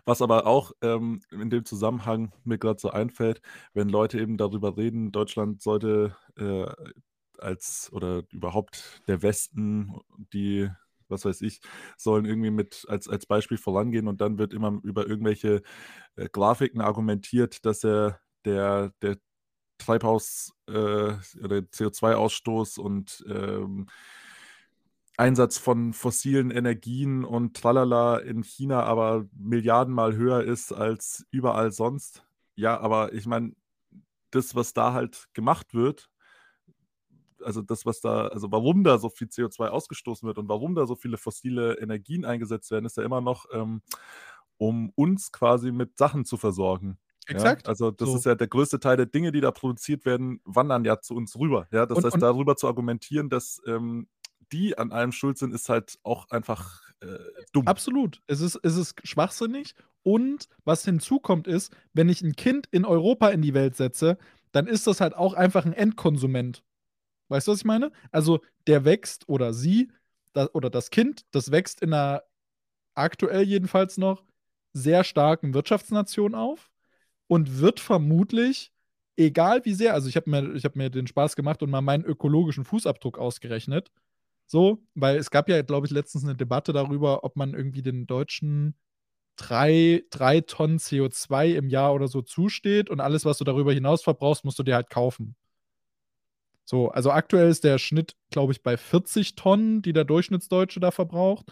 Speaker 1: Was aber auch ähm, in dem Zusammenhang mir gerade so einfällt, wenn Leute eben darüber reden, Deutschland sollte äh, als oder überhaupt der Westen, die, was weiß ich, sollen irgendwie mit als, als Beispiel vorangehen und dann wird immer über irgendwelche äh, Grafiken argumentiert, dass er der, der Treibhaus- äh, oder CO2-Ausstoß und ähm, Einsatz von fossilen Energien und tralala in China aber Milliardenmal höher ist als überall sonst. Ja, aber ich meine, das, was da halt gemacht wird, also das, was da, also warum da so viel CO2 ausgestoßen wird und warum da so viele fossile Energien eingesetzt werden, ist ja immer noch, ähm, um uns quasi mit Sachen zu versorgen.
Speaker 2: Exakt.
Speaker 1: Ja, also das so. ist ja der größte Teil der Dinge, die da produziert werden, wandern ja zu uns rüber. Ja, das und, heißt, und darüber zu argumentieren, dass ähm, die an allem schuld sind, ist halt auch einfach äh, dumm.
Speaker 2: Absolut. Es ist, es ist schwachsinnig. Und was hinzukommt ist, wenn ich ein Kind in Europa in die Welt setze, dann ist das halt auch einfach ein Endkonsument. Weißt du, was ich meine? Also der wächst oder sie das, oder das Kind, das wächst in einer aktuell jedenfalls noch sehr starken Wirtschaftsnation auf und wird vermutlich, egal wie sehr, also ich habe mir, hab mir den Spaß gemacht und mal meinen ökologischen Fußabdruck ausgerechnet. So, weil es gab ja, glaube ich, letztens eine Debatte darüber, ob man irgendwie den Deutschen drei, drei Tonnen CO2 im Jahr oder so zusteht und alles, was du darüber hinaus verbrauchst, musst du dir halt kaufen. So, also aktuell ist der Schnitt, glaube ich, bei 40 Tonnen, die der Durchschnittsdeutsche da verbraucht.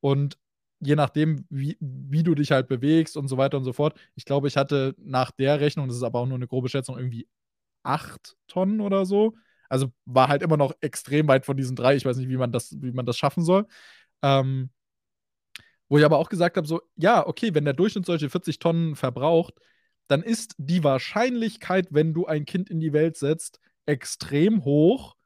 Speaker 2: Und je nachdem, wie, wie du dich halt bewegst und so weiter und so fort. Ich glaube, ich hatte nach der Rechnung, das ist aber auch nur eine grobe Schätzung, irgendwie 8 Tonnen oder so. Also war halt immer noch extrem weit von diesen drei. Ich weiß nicht, wie man das, wie man das schaffen soll. Ähm, wo ich aber auch gesagt habe, so, ja, okay, wenn der Durchschnitt solche 40 Tonnen verbraucht, dann ist die Wahrscheinlichkeit, wenn du ein Kind in die Welt setzt, extrem hoch,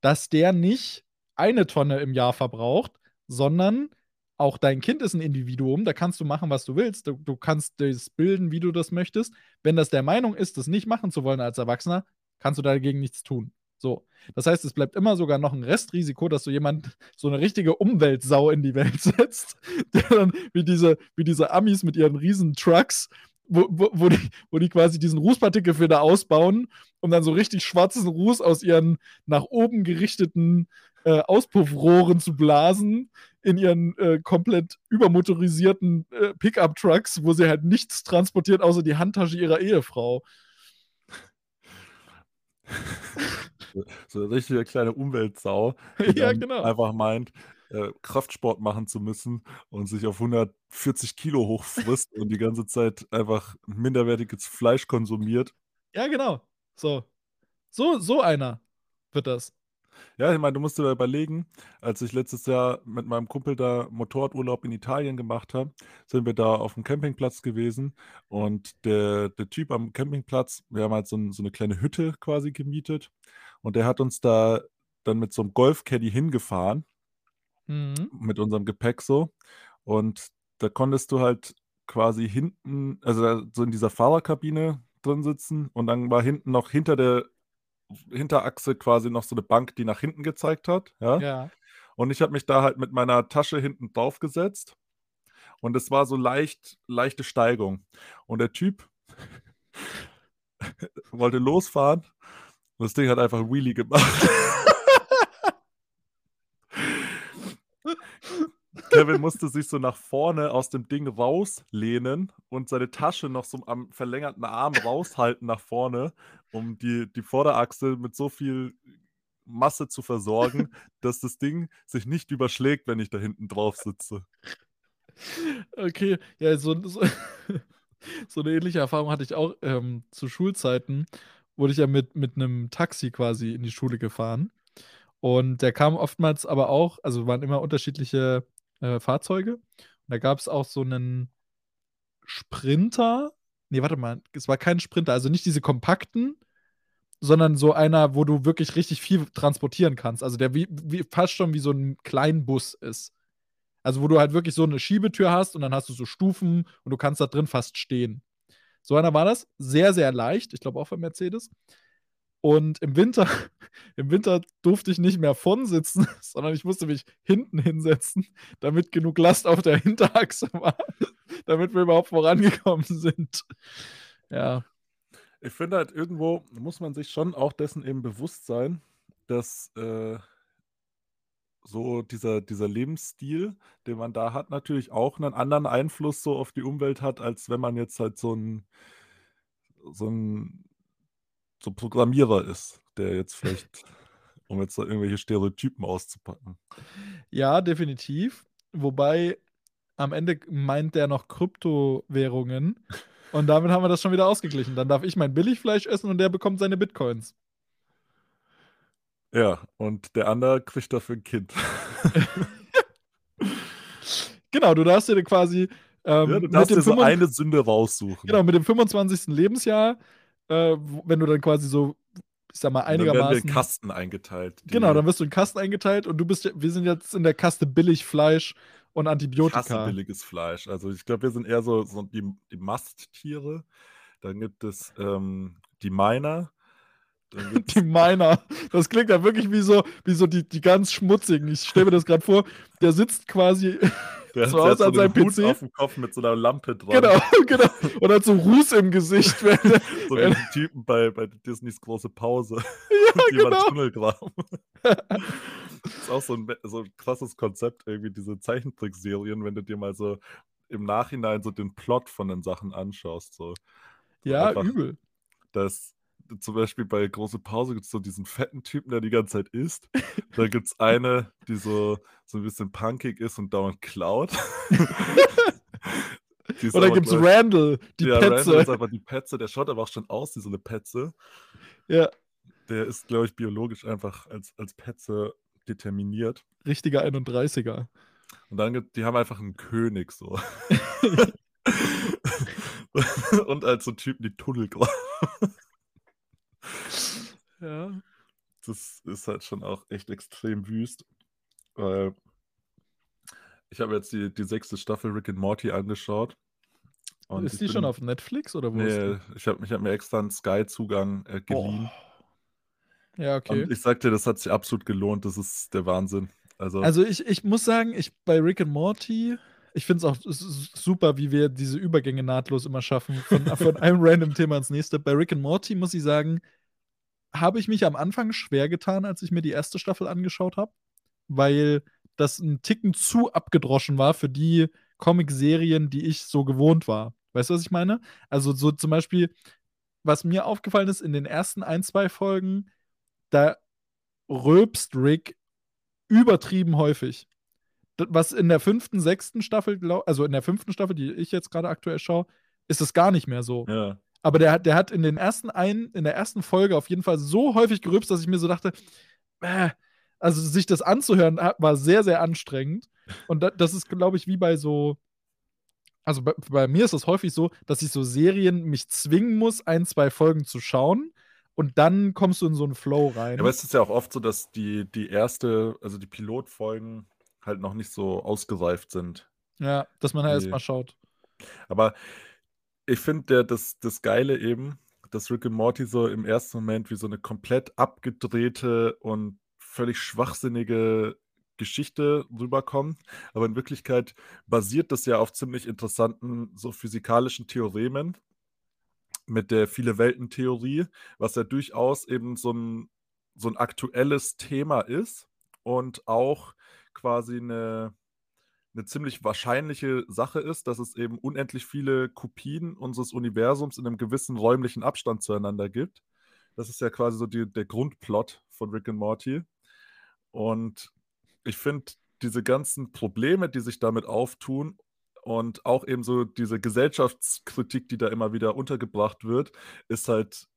Speaker 2: dass der nicht eine Tonne im Jahr verbraucht, sondern auch dein Kind ist ein Individuum, da kannst du machen, was du willst. Du, du kannst das bilden, wie du das möchtest. Wenn das der Meinung ist, das nicht machen zu wollen als Erwachsener, kannst du dagegen nichts tun. So. Das heißt, es bleibt immer sogar noch ein Restrisiko, dass so jemand, *laughs* so eine richtige Umweltsau in die Welt *laughs* setzt, der dann wie diese, wie diese Amis mit ihren riesen Trucks, wo, wo, wo, die, wo die quasi diesen Rußpartikelfilter ausbauen, um dann so richtig schwarzen Ruß aus ihren nach oben gerichteten äh, Auspuffrohren zu blasen in ihren äh, komplett übermotorisierten äh, Pickup-Trucks, wo sie halt nichts transportiert, außer die Handtasche ihrer Ehefrau. *laughs*
Speaker 1: so eine richtige kleine Umweltsau, die *laughs*
Speaker 2: Ja, genau.
Speaker 1: einfach meint, äh, Kraftsport machen zu müssen und sich auf 140 Kilo hochfrisst und die ganze Zeit einfach minderwertiges Fleisch konsumiert.
Speaker 2: Ja, genau. So. So, so einer wird das.
Speaker 1: Ja, ich meine, du musst dir überlegen, als ich letztes Jahr mit meinem Kumpel da Motorradurlaub in Italien gemacht habe, sind wir da auf dem Campingplatz gewesen und der, der Typ am Campingplatz, wir haben halt so, ein, so eine kleine Hütte quasi gemietet und der hat uns da dann mit so einem Golfcaddy hingefahren,
Speaker 2: Mhm.
Speaker 1: mit unserem Gepäck so und da konntest du halt quasi hinten, also so in dieser Fahrerkabine drin sitzen und dann war hinten noch hinter der Hinterachse quasi noch so eine Bank, die nach hinten gezeigt hat, ja.
Speaker 2: Ja.
Speaker 1: Und ich habe mich da halt mit meiner Tasche hinten drauf gesetzt und es war so leicht leichte Steigung. Und der Typ *laughs* wollte losfahren und das Ding hat einfach 'n Wheelie gemacht. *laughs* Kevin musste sich so nach vorne aus dem Ding rauslehnen und seine Tasche noch so am verlängerten Arm raushalten nach vorne, um die die Vorderachse mit so viel Masse zu versorgen, *laughs* dass das Ding sich nicht überschlägt, wenn ich da hinten drauf sitze.
Speaker 2: Okay, ja, so, so, *laughs* so eine ähnliche Erfahrung hatte ich auch ähm, zu Schulzeiten. Wurde ich ja mit, mit einem Taxi quasi in die Schule gefahren. Und der kam oftmals aber auch, also waren immer unterschiedliche äh, Fahrzeuge. Und da gab es auch so einen Sprinter. Nee, warte mal, es war kein Sprinter, also nicht diese kompakten, sondern so einer, wo du wirklich richtig viel transportieren kannst. Also der wie, wie fast schon wie so ein Kleinbus ist. Also wo du halt wirklich so eine Schiebetür hast und dann hast du so Stufen und du kannst da drin fast stehen. So einer war das. Sehr, sehr leicht. Ich glaube auch von Mercedes. Und im Winter, *laughs* im Winter durfte ich nicht mehr vorn sitzen, *laughs* sondern ich musste mich hinten hinsetzen, damit genug Last auf der *laughs* Hinterachse war, damit wir überhaupt vorangekommen sind. Ja.
Speaker 1: Ich finde halt, irgendwo muss man sich schon auch dessen eben bewusst sein, dass äh, so dieser, dieser Lebensstil, den man da hat, natürlich auch einen anderen Einfluss so auf die Umwelt hat, als wenn man jetzt halt so ein, so ein so Programmierer ist, der jetzt vielleicht, *laughs* um jetzt da irgendwelche Stereotypen auszupacken.
Speaker 2: Ja, definitiv. Wobei am Ende meint der noch Kryptowährungen. *laughs* Und damit haben wir das schon wieder ausgeglichen. Dann darf ich mein Billigfleisch essen und der bekommt seine Bitcoins.
Speaker 1: Ja, und der andere kriegt dafür ein Kind. *laughs*
Speaker 2: genau, du darfst dir quasi ähm,
Speaker 1: ja, du darfst
Speaker 2: mit
Speaker 1: dir so
Speaker 2: 25
Speaker 1: eine Sünde raussuchen.
Speaker 2: Genau, mit dem 25. Lebensjahr, äh, wenn du dann quasi so, ich sag mal,
Speaker 1: Und dann werden wir in
Speaker 2: einigermaßen.
Speaker 1: Kasten eingeteilt.
Speaker 2: Genau, dann wirst du in Kasten eingeteilt und du bist, wir sind jetzt in der Kaste Billigfleisch und
Speaker 1: Ich hasse
Speaker 2: Antibiotika.
Speaker 1: billiges Fleisch. Also ich glaube, wir sind eher so, so die, die Masttiere. Dann gibt es ähm, die Miner. *laughs*
Speaker 2: Die Miner. Das klingt ja wirklich wie so, wie so die, die ganz schmutzigen. Ich stelle mir das gerade vor, der sitzt quasi *laughs*
Speaker 1: der,
Speaker 2: so
Speaker 1: hat so
Speaker 2: an
Speaker 1: einen
Speaker 2: seinem
Speaker 1: Hut
Speaker 2: PC.
Speaker 1: auf dem Kopf mit so einer Lampe dran.
Speaker 2: Genau, *laughs* genau. Und hat so Ruß im Gesicht. Wenn,
Speaker 1: So wie die Typen bei, bei Disneys große Pause,
Speaker 2: ja,
Speaker 1: die
Speaker 2: genau.
Speaker 1: Tunnel graben. Das ist auch so ein, so ein krasses Konzept, irgendwie diese Zeichentrickserien, wenn du dir mal so im Nachhinein so den Plot von den Sachen anschaust. So. So
Speaker 2: Ja,
Speaker 1: einfach,
Speaker 2: übel.
Speaker 1: dass zum Beispiel bei Große Pause gibt es so diesen fetten Typen, der die ganze Zeit isst. Da *laughs* gibt es eine, die so, so ein bisschen punkig ist und dauernd klaut. *laughs*
Speaker 2: Oder
Speaker 1: glaub ich-
Speaker 2: Randall, die
Speaker 1: ja, Randall ist
Speaker 2: Petze.
Speaker 1: einfach die Petze, der schaut aber auch schon aus wie so eine Petze.
Speaker 2: Ja,
Speaker 1: Der ist, glaube ich, biologisch einfach als, als Petze determiniert.
Speaker 2: richtiger 31er.
Speaker 1: Und dann gibt, die haben einfach einen König so. *laughs* und als so Typen, die Tunnel graben.
Speaker 2: Ja.
Speaker 1: Das ist halt schon auch echt extrem wüst. Weil ich habe jetzt die, die sechste Staffel Rick and Morty angeschaut. Und
Speaker 2: ist die schon
Speaker 1: bin-
Speaker 2: auf Netflix oder wo ist
Speaker 1: Nee, ich habe hab mir extra einen Sky-Zugang äh,
Speaker 2: die? Oh.
Speaker 1: geliehen.
Speaker 2: Ja, okay.
Speaker 1: Und ich sag dir, das hat sich absolut gelohnt. Das ist der Wahnsinn. Also,
Speaker 2: Also ich, ich muss sagen, ich bei Rick and Morty, ich finde es auch super, wie wir diese Übergänge nahtlos immer schaffen, von, von *laughs* einem random Thema ins nächste. Bei Rick and Morty muss ich sagen, habe ich mich am Anfang schwer getan, als ich mir die erste Staffel angeschaut habe, weil das ein Ticken zu abgedroschen war für die Comic-Serien, die ich so gewohnt war. Weißt du, was ich meine? Also so zum Beispiel, was mir aufgefallen ist, in den ersten ein, zwei Folgen, da rülpst Rick übertrieben häufig. Was in der fünften, sechsten Staffel, also in der fünften Staffel, die ich jetzt gerade aktuell schaue, ist es gar nicht mehr so.
Speaker 1: ja.
Speaker 2: Aber der, hat- der hat in den ersten ein, in der ersten Folge auf jeden Fall so häufig gerülpst, dass ich mir so dachte, äh, also sich das anzuhören, hat- war sehr, sehr anstrengend. Und da, das ist, glaube ich, wie bei so, also bei, bei mir ist es häufig so, dass ich so Serien mich zwingen muss, ein, zwei Folgen zu schauen. Und dann kommst du in so einen Flow rein.
Speaker 1: Aber es ist ja auch oft so, dass die, die erste, also die Pilotfolgen halt noch nicht so ausgereift sind.
Speaker 2: ja, dass man halt erstmal schaut.
Speaker 1: Aber ich finde das, das Geile eben, dass Rick und Morty so im ersten Moment wie so eine komplett abgedrehte und völlig schwachsinnige Geschichte rüberkommt. Aber in Wirklichkeit basiert das ja auf ziemlich interessanten so physikalischen Theoremen mit der Viele-Welten-Theorie, was ja durchaus eben so ein, so ein aktuelles Thema ist und auch quasi eine, eine ziemlich wahrscheinliche Sache ist, dass es eben unendlich viele Kopien unseres Universums in einem gewissen räumlichen Abstand zueinander gibt. Das ist ja quasi so die, der Grundplot von Rick and Morty. Und ich finde, diese ganzen Probleme, die sich damit auftun und auch eben so diese Gesellschaftskritik, die da immer wieder untergebracht wird, ist halt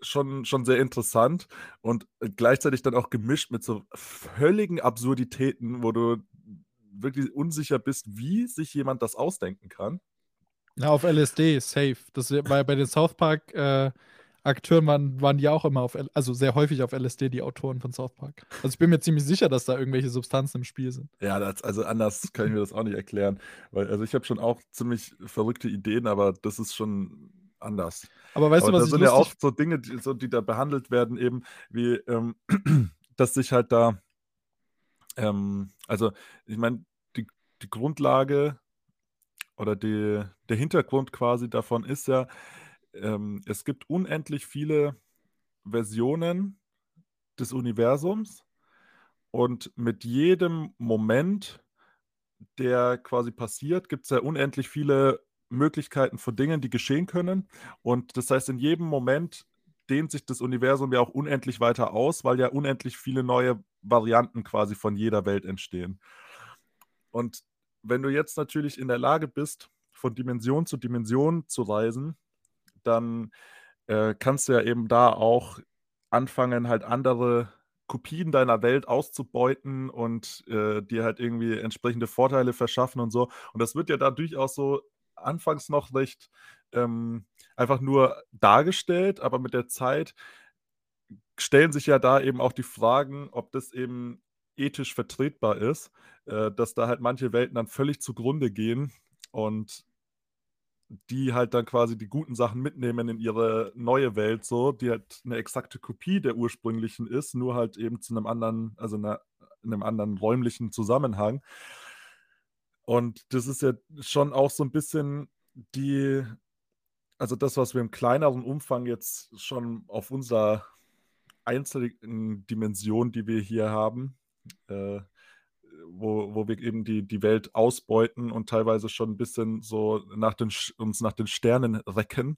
Speaker 1: schon, schon sehr interessant und gleichzeitig dann auch gemischt mit so völligen Absurditäten, wo du wirklich unsicher bist, wie sich jemand das ausdenken kann.
Speaker 2: Ja, auf LSD, safe. Das war ja bei den South Park äh, Akteuren waren, waren die auch immer auf, L also sehr häufig auf LSD, die Autoren von South Park. Also ich bin mir ziemlich sicher, dass da irgendwelche Substanzen im Spiel sind.
Speaker 1: Ja, das, also anders kann ich mir das auch nicht erklären. Weil, also ich habe schon auch ziemlich verrückte Ideen, aber das ist schon anders.
Speaker 2: Aber weißt
Speaker 1: aber
Speaker 2: du, was
Speaker 1: da
Speaker 2: ich
Speaker 1: sind ja auch so Dinge, die, so, die da behandelt werden, eben wie, ähm, *clears throat* dass sich halt da, ähm, also ich meine, die, die Grundlage oder die, der Hintergrund quasi davon ist ja, ähm, es gibt unendlich viele Versionen des Universums und mit jedem Moment, der quasi passiert, gibt es ja unendlich viele Möglichkeiten von Dingen, die geschehen können. Und das heißt, in jedem Moment dehnt sich das Universum ja auch unendlich weiter aus, weil ja unendlich viele neue Varianten quasi von jeder Welt entstehen. Und wenn du jetzt natürlich in der Lage bist, von Dimension zu Dimension zu reisen, dann äh, kannst du ja eben da auch anfangen, halt andere Kopien deiner Welt auszubeuten und äh, dir halt irgendwie entsprechende Vorteile verschaffen und so. Und das wird ja da durchaus so anfangs noch recht ähm, einfach nur dargestellt, aber mit der Zeit stellen sich ja da eben auch die Fragen, ob das eben ethisch vertretbar ist, äh, dass da halt manche Welten dann völlig zugrunde gehen und die halt dann quasi die guten Sachen mitnehmen in ihre neue Welt, so, die halt eine exakte Kopie der ursprünglichen ist, nur halt eben zu einem anderen, also einer, in einem anderen räumlichen Zusammenhang. Und das ist ja schon auch so ein bisschen die, also das, was wir im kleineren Umfang jetzt schon auf unserer einzelnen Dimension, die wir hier haben, äh, wo, wo wir eben die, die Welt ausbeuten und teilweise schon ein bisschen so nach den, uns nach den Sternen recken.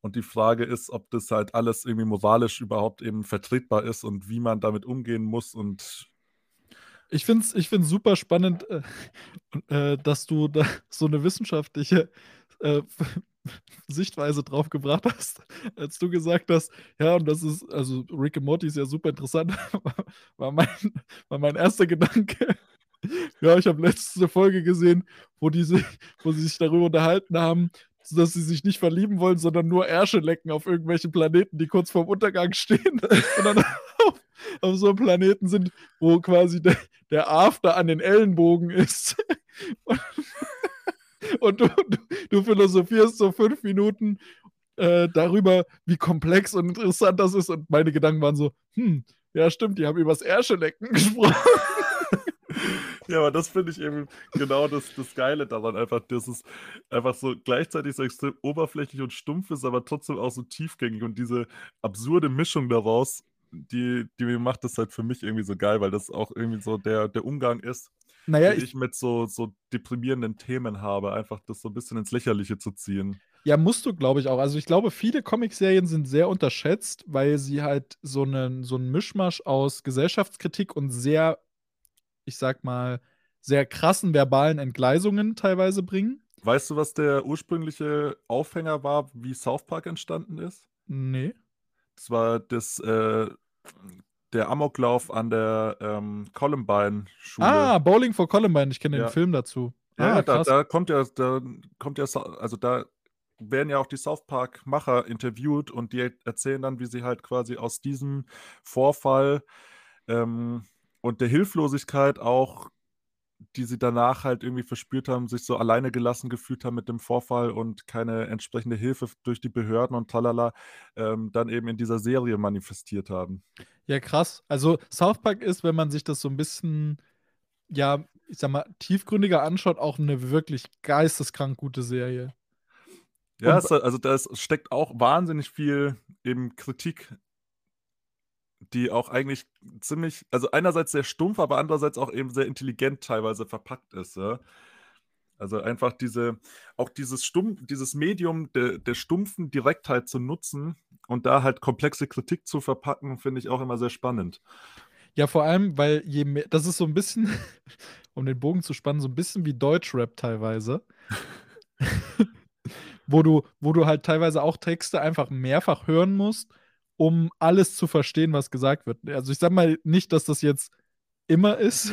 Speaker 1: Und die Frage ist, ob das halt alles irgendwie moralisch überhaupt eben vertretbar ist und wie man damit umgehen muss. Und
Speaker 2: Ich finde es ich find's super spannend, äh, äh, dass du da so eine wissenschaftliche äh, Sichtweise drauf gebracht hast, als du gesagt hast, ja, und das ist, also Rick and Morty ist ja super interessant, *laughs* war mein, war mein erster Gedanke. Ja, ich habe letzte Folge gesehen, wo, die sich, wo sie sich darüber unterhalten haben, dass sie sich nicht verlieben wollen, sondern nur Ärsche lecken auf irgendwelchen Planeten, die kurz vorm Untergang stehen. *laughs* Und dann auf, auf so einem Planeten sind, wo quasi der, der After an den Ellenbogen ist. *laughs* Und, und du, du, philosophierst so fünf Minuten äh, darüber, wie komplex und interessant das ist. Und meine Gedanken waren so, hm, ja, stimmt, die haben übers Ärschelecken *laughs* gesprochen.
Speaker 1: Ja, aber das finde ich eben genau das, das Geile daran. Einfach, dass es einfach so gleichzeitig so extrem oberflächlich und stumpf ist, aber trotzdem auch so tiefgängig. Und diese absurde Mischung daraus, die, die macht das halt für mich irgendwie so geil, weil das auch irgendwie so der, der Umgang ist,
Speaker 2: Naja,
Speaker 1: den
Speaker 2: ich,
Speaker 1: ich mit so, so deprimierenden Themen habe. Einfach das so ein bisschen ins Lächerliche zu ziehen.
Speaker 2: ja, musst du, glaube ich, auch. Also ich glaube, viele Comicserien sind sehr unterschätzt, weil sie halt so einen, so einen Mischmasch aus Gesellschaftskritik und sehr, ich sag mal, sehr krassen verbalen Entgleisungen teilweise bringen.
Speaker 1: Weißt du, was der ursprüngliche Aufhänger war, wie South Park entstanden ist?
Speaker 2: Nee.
Speaker 1: Das war das, äh, der Amoklauf an der ähm, Columbine-Schule.
Speaker 2: Ah, Bowling for Columbine, ich kenne den
Speaker 1: Ja.
Speaker 2: Film dazu.
Speaker 1: Ja,
Speaker 2: ah,
Speaker 1: da, da kommt ja, da kommt ja, also da werden ja auch die South Park-Macher interviewt und die erzählen dann, wie sie halt quasi aus diesem Vorfall ähm, und der Hilflosigkeit auch, die sie danach halt irgendwie verspürt haben, sich so alleine gelassen gefühlt haben mit dem Vorfall und keine entsprechende Hilfe durch die Behörden und talala, ähm, dann eben in dieser Serie manifestiert haben.
Speaker 2: Ja, krass. Also South Park ist, wenn man sich das so ein bisschen, ja, ich sag mal, tiefgründiger anschaut, auch eine wirklich geisteskrank gute Serie.
Speaker 1: Ja,
Speaker 2: Und-
Speaker 1: also da steckt auch wahnsinnig viel eben Kritik, die auch eigentlich ziemlich, also einerseits sehr stumpf, aber andererseits auch eben sehr intelligent teilweise verpackt ist. Ja? Also einfach diese, auch dieses Stumpf, dieses Medium der, der stumpfen Direktheit zu nutzen und da halt komplexe Kritik zu verpacken, finde ich auch immer sehr spannend.
Speaker 2: Ja, vor allem, weil je mehr, das ist so ein bisschen, *laughs* um den Bogen zu spannen, so ein bisschen wie Deutschrap teilweise. *laughs* wo, du, wo du halt teilweise auch Texte einfach mehrfach hören musst, um alles zu verstehen, was gesagt wird. Also ich sag mal nicht, dass das jetzt immer ist.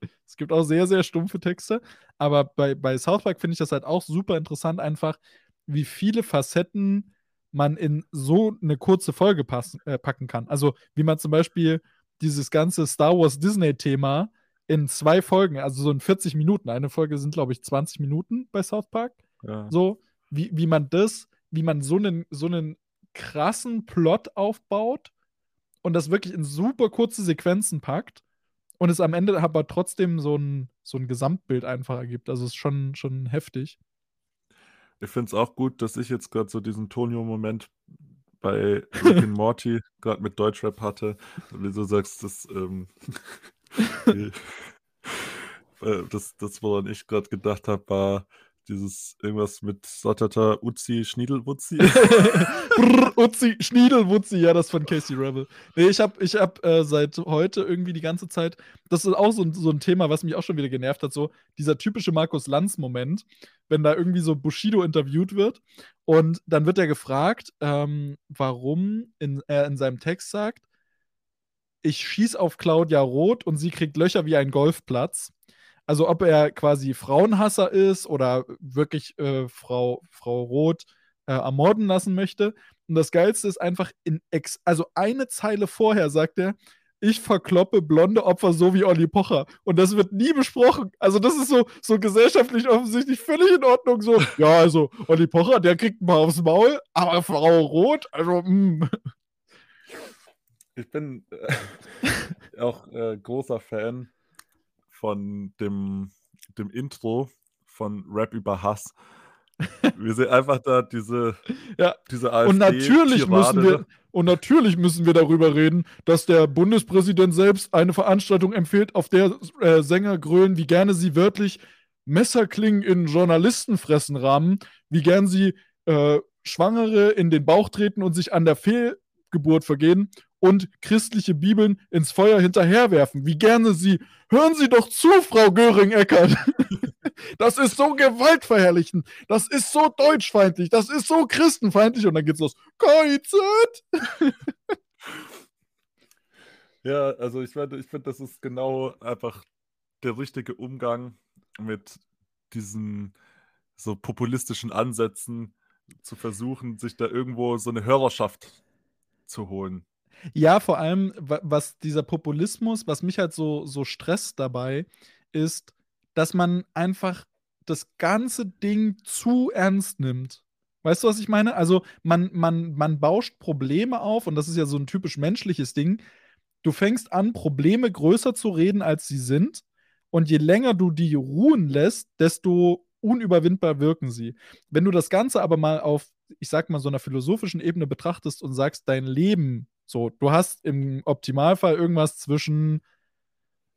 Speaker 2: *laughs* es gibt auch sehr, sehr stumpfe Texte. Aber bei, bei South Park finde ich das halt auch super interessant, einfach, wie viele Facetten man in so eine kurze Folge passen, äh, packen kann. Also wie man zum Beispiel dieses ganze Star Wars Disney-Thema in zwei Folgen, also so in 40 Minuten, eine Folge sind, glaube ich, 20 Minuten bei South Park,
Speaker 1: Ja.
Speaker 2: so, wie, wie man das, wie man so einen, so einen krassen Plot aufbaut und das wirklich in super kurze Sequenzen packt und es am Ende aber trotzdem so ein, so ein Gesamtbild einfach ergibt. Also es ist schon, schon heftig.
Speaker 1: Ich finde es auch gut, dass ich jetzt gerade so diesen Tonio-Moment bei Rick and Morty *laughs* gerade mit Deutschrap hatte. Wie du sagst, das, ähm, *laughs* *laughs* äh, das, das, woran ich gerade gedacht habe, war dieses irgendwas mit Sottata Uzi Schniedelwutzi. *laughs*
Speaker 2: Uzi, Schniedelwutzi, ja, das von Casey Rebel. Nee, ich habe ich hab, äh, seit heute irgendwie die ganze Zeit, das ist auch so ein, so ein Thema, was mich auch schon wieder genervt hat, so dieser typische Markus Lanz-Moment, wenn da irgendwie so Bushido interviewt wird und dann wird er gefragt, ähm, warum in, er in seinem Text sagt, ich schieß auf Claudia Roth und sie kriegt Löcher wie ein Golfplatz. Also ob er quasi Frauenhasser ist oder wirklich äh, Frau, Frau Roth äh, ermorden lassen möchte. Und das Geilste ist einfach, in ex also eine Zeile vorher sagt er, ich verkloppe blonde Opfer so wie Olli Pocher. Und das wird nie besprochen. Also, das ist so, so gesellschaftlich offensichtlich völlig in Ordnung. So, *laughs* ja, also, Olli Pocher, der kriegt paar aufs Maul, aber Frau Roth, also, mm.
Speaker 1: Ich bin äh, *laughs* auch äh, großer Fan von dem, dem Intro von Rap über Hass. *laughs* Wir sehen einfach da diese,
Speaker 2: Ja,
Speaker 1: diese
Speaker 2: Und natürlich, müssen wir, und natürlich müssen wir darüber reden, dass der Bundespräsident selbst eine Veranstaltung empfiehlt, auf der äh, Sänger grölen, wie gerne sie wörtlich Messerklingen in Journalistenfressen rahmen, wie gern sie äh, Schwangere in den Bauch treten und sich an der Fehlgeburt vergehen und christliche Bibeln ins Feuer hinterherwerfen. Wie gerne sie. Hören Sie doch zu, Frau Göring-Eckert. *laughs* Das ist so gewaltverherrlichend. Das ist so deutschfeindlich. Das ist so christenfeindlich. Und dann geht's los. KIZ! *laughs*
Speaker 1: Ja, also ich finde, ich finde, das ist genau einfach der richtige Umgang mit diesen so populistischen Ansätzen, zu versuchen, sich da irgendwo so eine Hörerschaft zu holen.
Speaker 2: Ja, vor allem, wa- was dieser Populismus, was mich halt so, so stresst dabei, ist, dass man einfach das ganze Ding zu ernst nimmt. Weißt du, was ich meine? Also, man man man bauscht Probleme auf und das ist ja so 'n typisch menschliches Ding. Du fängst an, Probleme größer zu reden, als sie sind und je länger du die ruhen lässt, desto unüberwindbar wirken sie. Wenn du das Ganze aber mal auf, ich sage mal, so 'ner philosophischen Ebene betrachtest und sagst, dein Leben so, du hast im Optimalfall irgendwas zwischen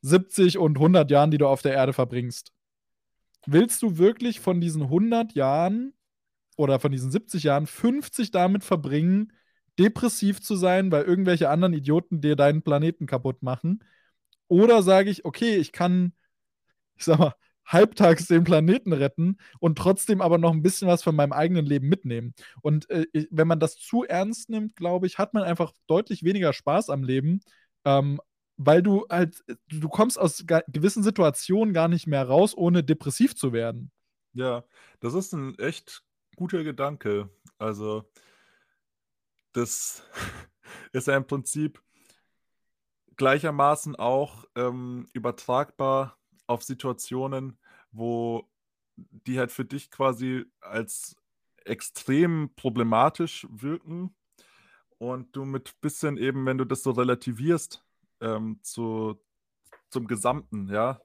Speaker 2: 70 und 100 Jahren, die du auf der Erde verbringst. Willst du wirklich von diesen 100 Jahren oder von diesen 70 Jahren 50 damit verbringen, depressiv zu sein, weil irgendwelche anderen Idioten dir deinen Planeten kaputt machen? Oder sage ich: „Okay, ich kann, ich sage mal, halbtags den Planeten retten und trotzdem aber noch 'n bisschen was von meinem eigenen Leben mitnehmen?“ Und, äh, wenn man das zu ernst nimmt, glaube ich, hat man einfach deutlich weniger Spaß am Leben, ähm, weil du halt du kommst aus gewissen Situationen gar nicht mehr raus, ohne depressiv zu werden.
Speaker 1: Ja, das ist 'n echt guter Gedanke. Also das *laughs* ist ja im Prinzip gleichermaßen auch, ähm, übertragbar auf Situationen, wo die halt für dich quasi als extrem problematisch wirken und du mit bisschen eben, wenn du das so relativierst, ähm, zu zum Gesamten, ja?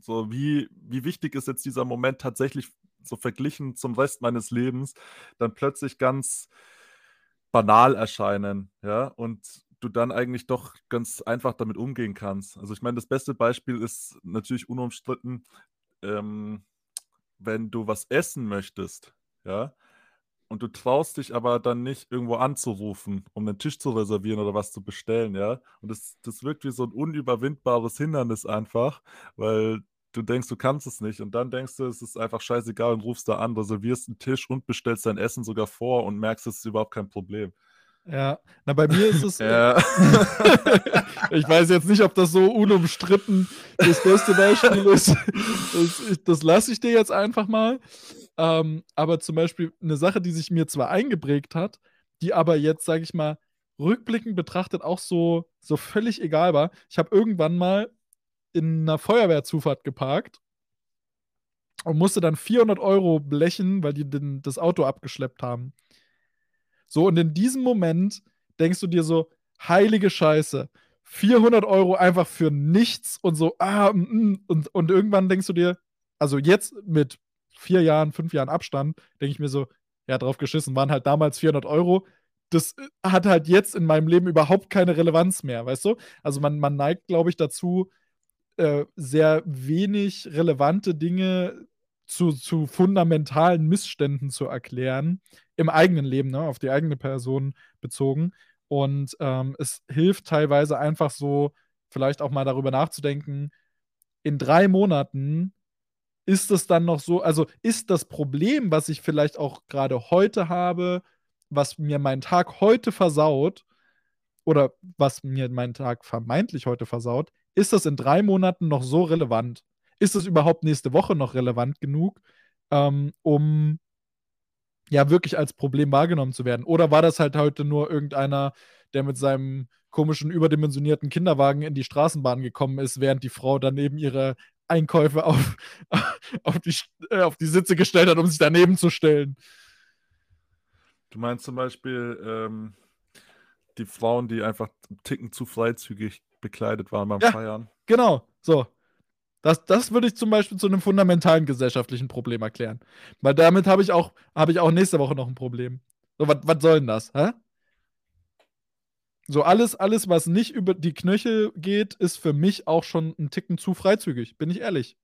Speaker 1: So wie wie wichtig ist jetzt dieser Moment tatsächlich so verglichen zum Rest meines Lebens, dann plötzlich ganz banal erscheinen, ja? Und du dann eigentlich doch ganz einfach damit umgehen kannst. Also, ich meine, das beste Beispiel ist natürlich unumstritten, ähm, wenn du was essen möchtest, ja, und du traust dich aber dann nicht, irgendwo anzurufen, um 'nen Tisch zu reservieren oder was zu bestellen, ja? Und das das wirkt wie so 'n unüberwindbares Hindernis einfach, weil du denkst, du kannst es nicht und dann denkst du, es ist einfach scheißegal und rufst da an, reservierst 'n Tisch und bestellst dein Essen sogar vor und merkst, es ist überhaupt kein Problem.
Speaker 2: Ja, na, bei mir ist es, äh
Speaker 1: Ja. *laughs*
Speaker 2: ich weiß jetzt nicht, ob das so unumstritten das beste Beispiel ist. Das das lasse ich dir jetzt einfach mal. Ähm, aber zum Beispiel 'ne Sache, die sich mir zwar eingeprägt hat, die aber jetzt, sage ich mal, rückblickend betrachtet auch so so völlig egal war. Ich habe irgendwann mal in 'ner Feuerwehrzufahrt geparkt und musste dann 400 € blechen, weil die den das Auto abgeschleppt haben. So, und in diesem Moment denkst du dir so: „Heilige Scheiße, 400 € einfach für nichts“ und so, ah, mm, mm. Und und irgendwann denkst du dir also, jetzt mit 4 Jahren, 5 Jahren Abstand, denke ich mir so: „Ja, drauf geschissen, waren halt damals 400 €. Das, äh, hat halt jetzt in meinem Leben überhaupt keine Relevanz mehr“, weißt du? Also, man man neigt, glaube ich, dazu, äh, sehr wenig relevante Dinge zu zu fundamentalen Missständen zu erklären, im eigenen Leben, ne, auf die eigene Person bezogen. Und, ähm, es hilft teilweise einfach so, vielleicht auch mal darüber nachzudenken, in 3 Monaten ist es dann noch so also, ist das Problem, was ich vielleicht auch grade heute habe, was mir meinen Tag heute versaut oder was mir meinen Tag vermeintlich heute versaut, ist das in 3 Monaten noch so relevant? Ist das überhaupt nächste Woche noch relevant genug, ähm, um ja, wirklich als Problem wahrgenommen zu werden? Oder war das halt heute nur irgendeiner, der mit seinem komischen, überdimensionierten Kinderwagen in die Straßenbahn gekommen ist, während die Frau daneben ihre Einkäufe auf *laughs* auf die äh, auf die Sitze gestellt hat, um sich daneben zu stellen?
Speaker 1: Du meinst zum Beispiel, ähm, die Frauen, die einfach Ticken zu freizügig bekleidet waren beim
Speaker 2: Ja,
Speaker 1: Feiern?
Speaker 2: genau, so. Das das würde ich zum Beispiel zu 'nem fundamentalen gesellschaftlichen Problem erklären. Weil damit habe ich auch habe ich auch nächste Woche noch 'n Problem. So, was soll 'n das, hä? So alles alles, was nicht über die Knöchel geht, ist für mich auch schon 'n Ticken zu freizügig, bin ich ehrlich.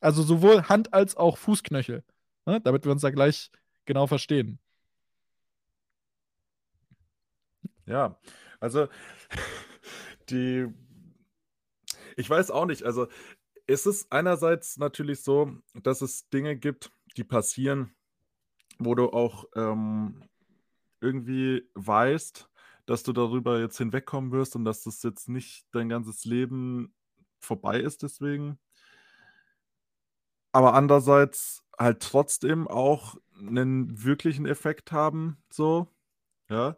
Speaker 2: Also, sowohl Hand als auch Fußknöchel, ne, damit wir uns da gleich genau verstehen.
Speaker 1: Ja, also *laughs* die ich weiß auch nicht, also, es ist einerseits natürlich so, dass es Dinge gibt, die passieren, wo du auch, ähm, irgendwie weißt, dass du darüber jetzt hinwegkommen wirst und dass das jetzt nicht dein ganzes Leben vorbei ist deswegen. Aber andererseits halt trotzdem auch 'nen wirklichen Effekt haben so, ja?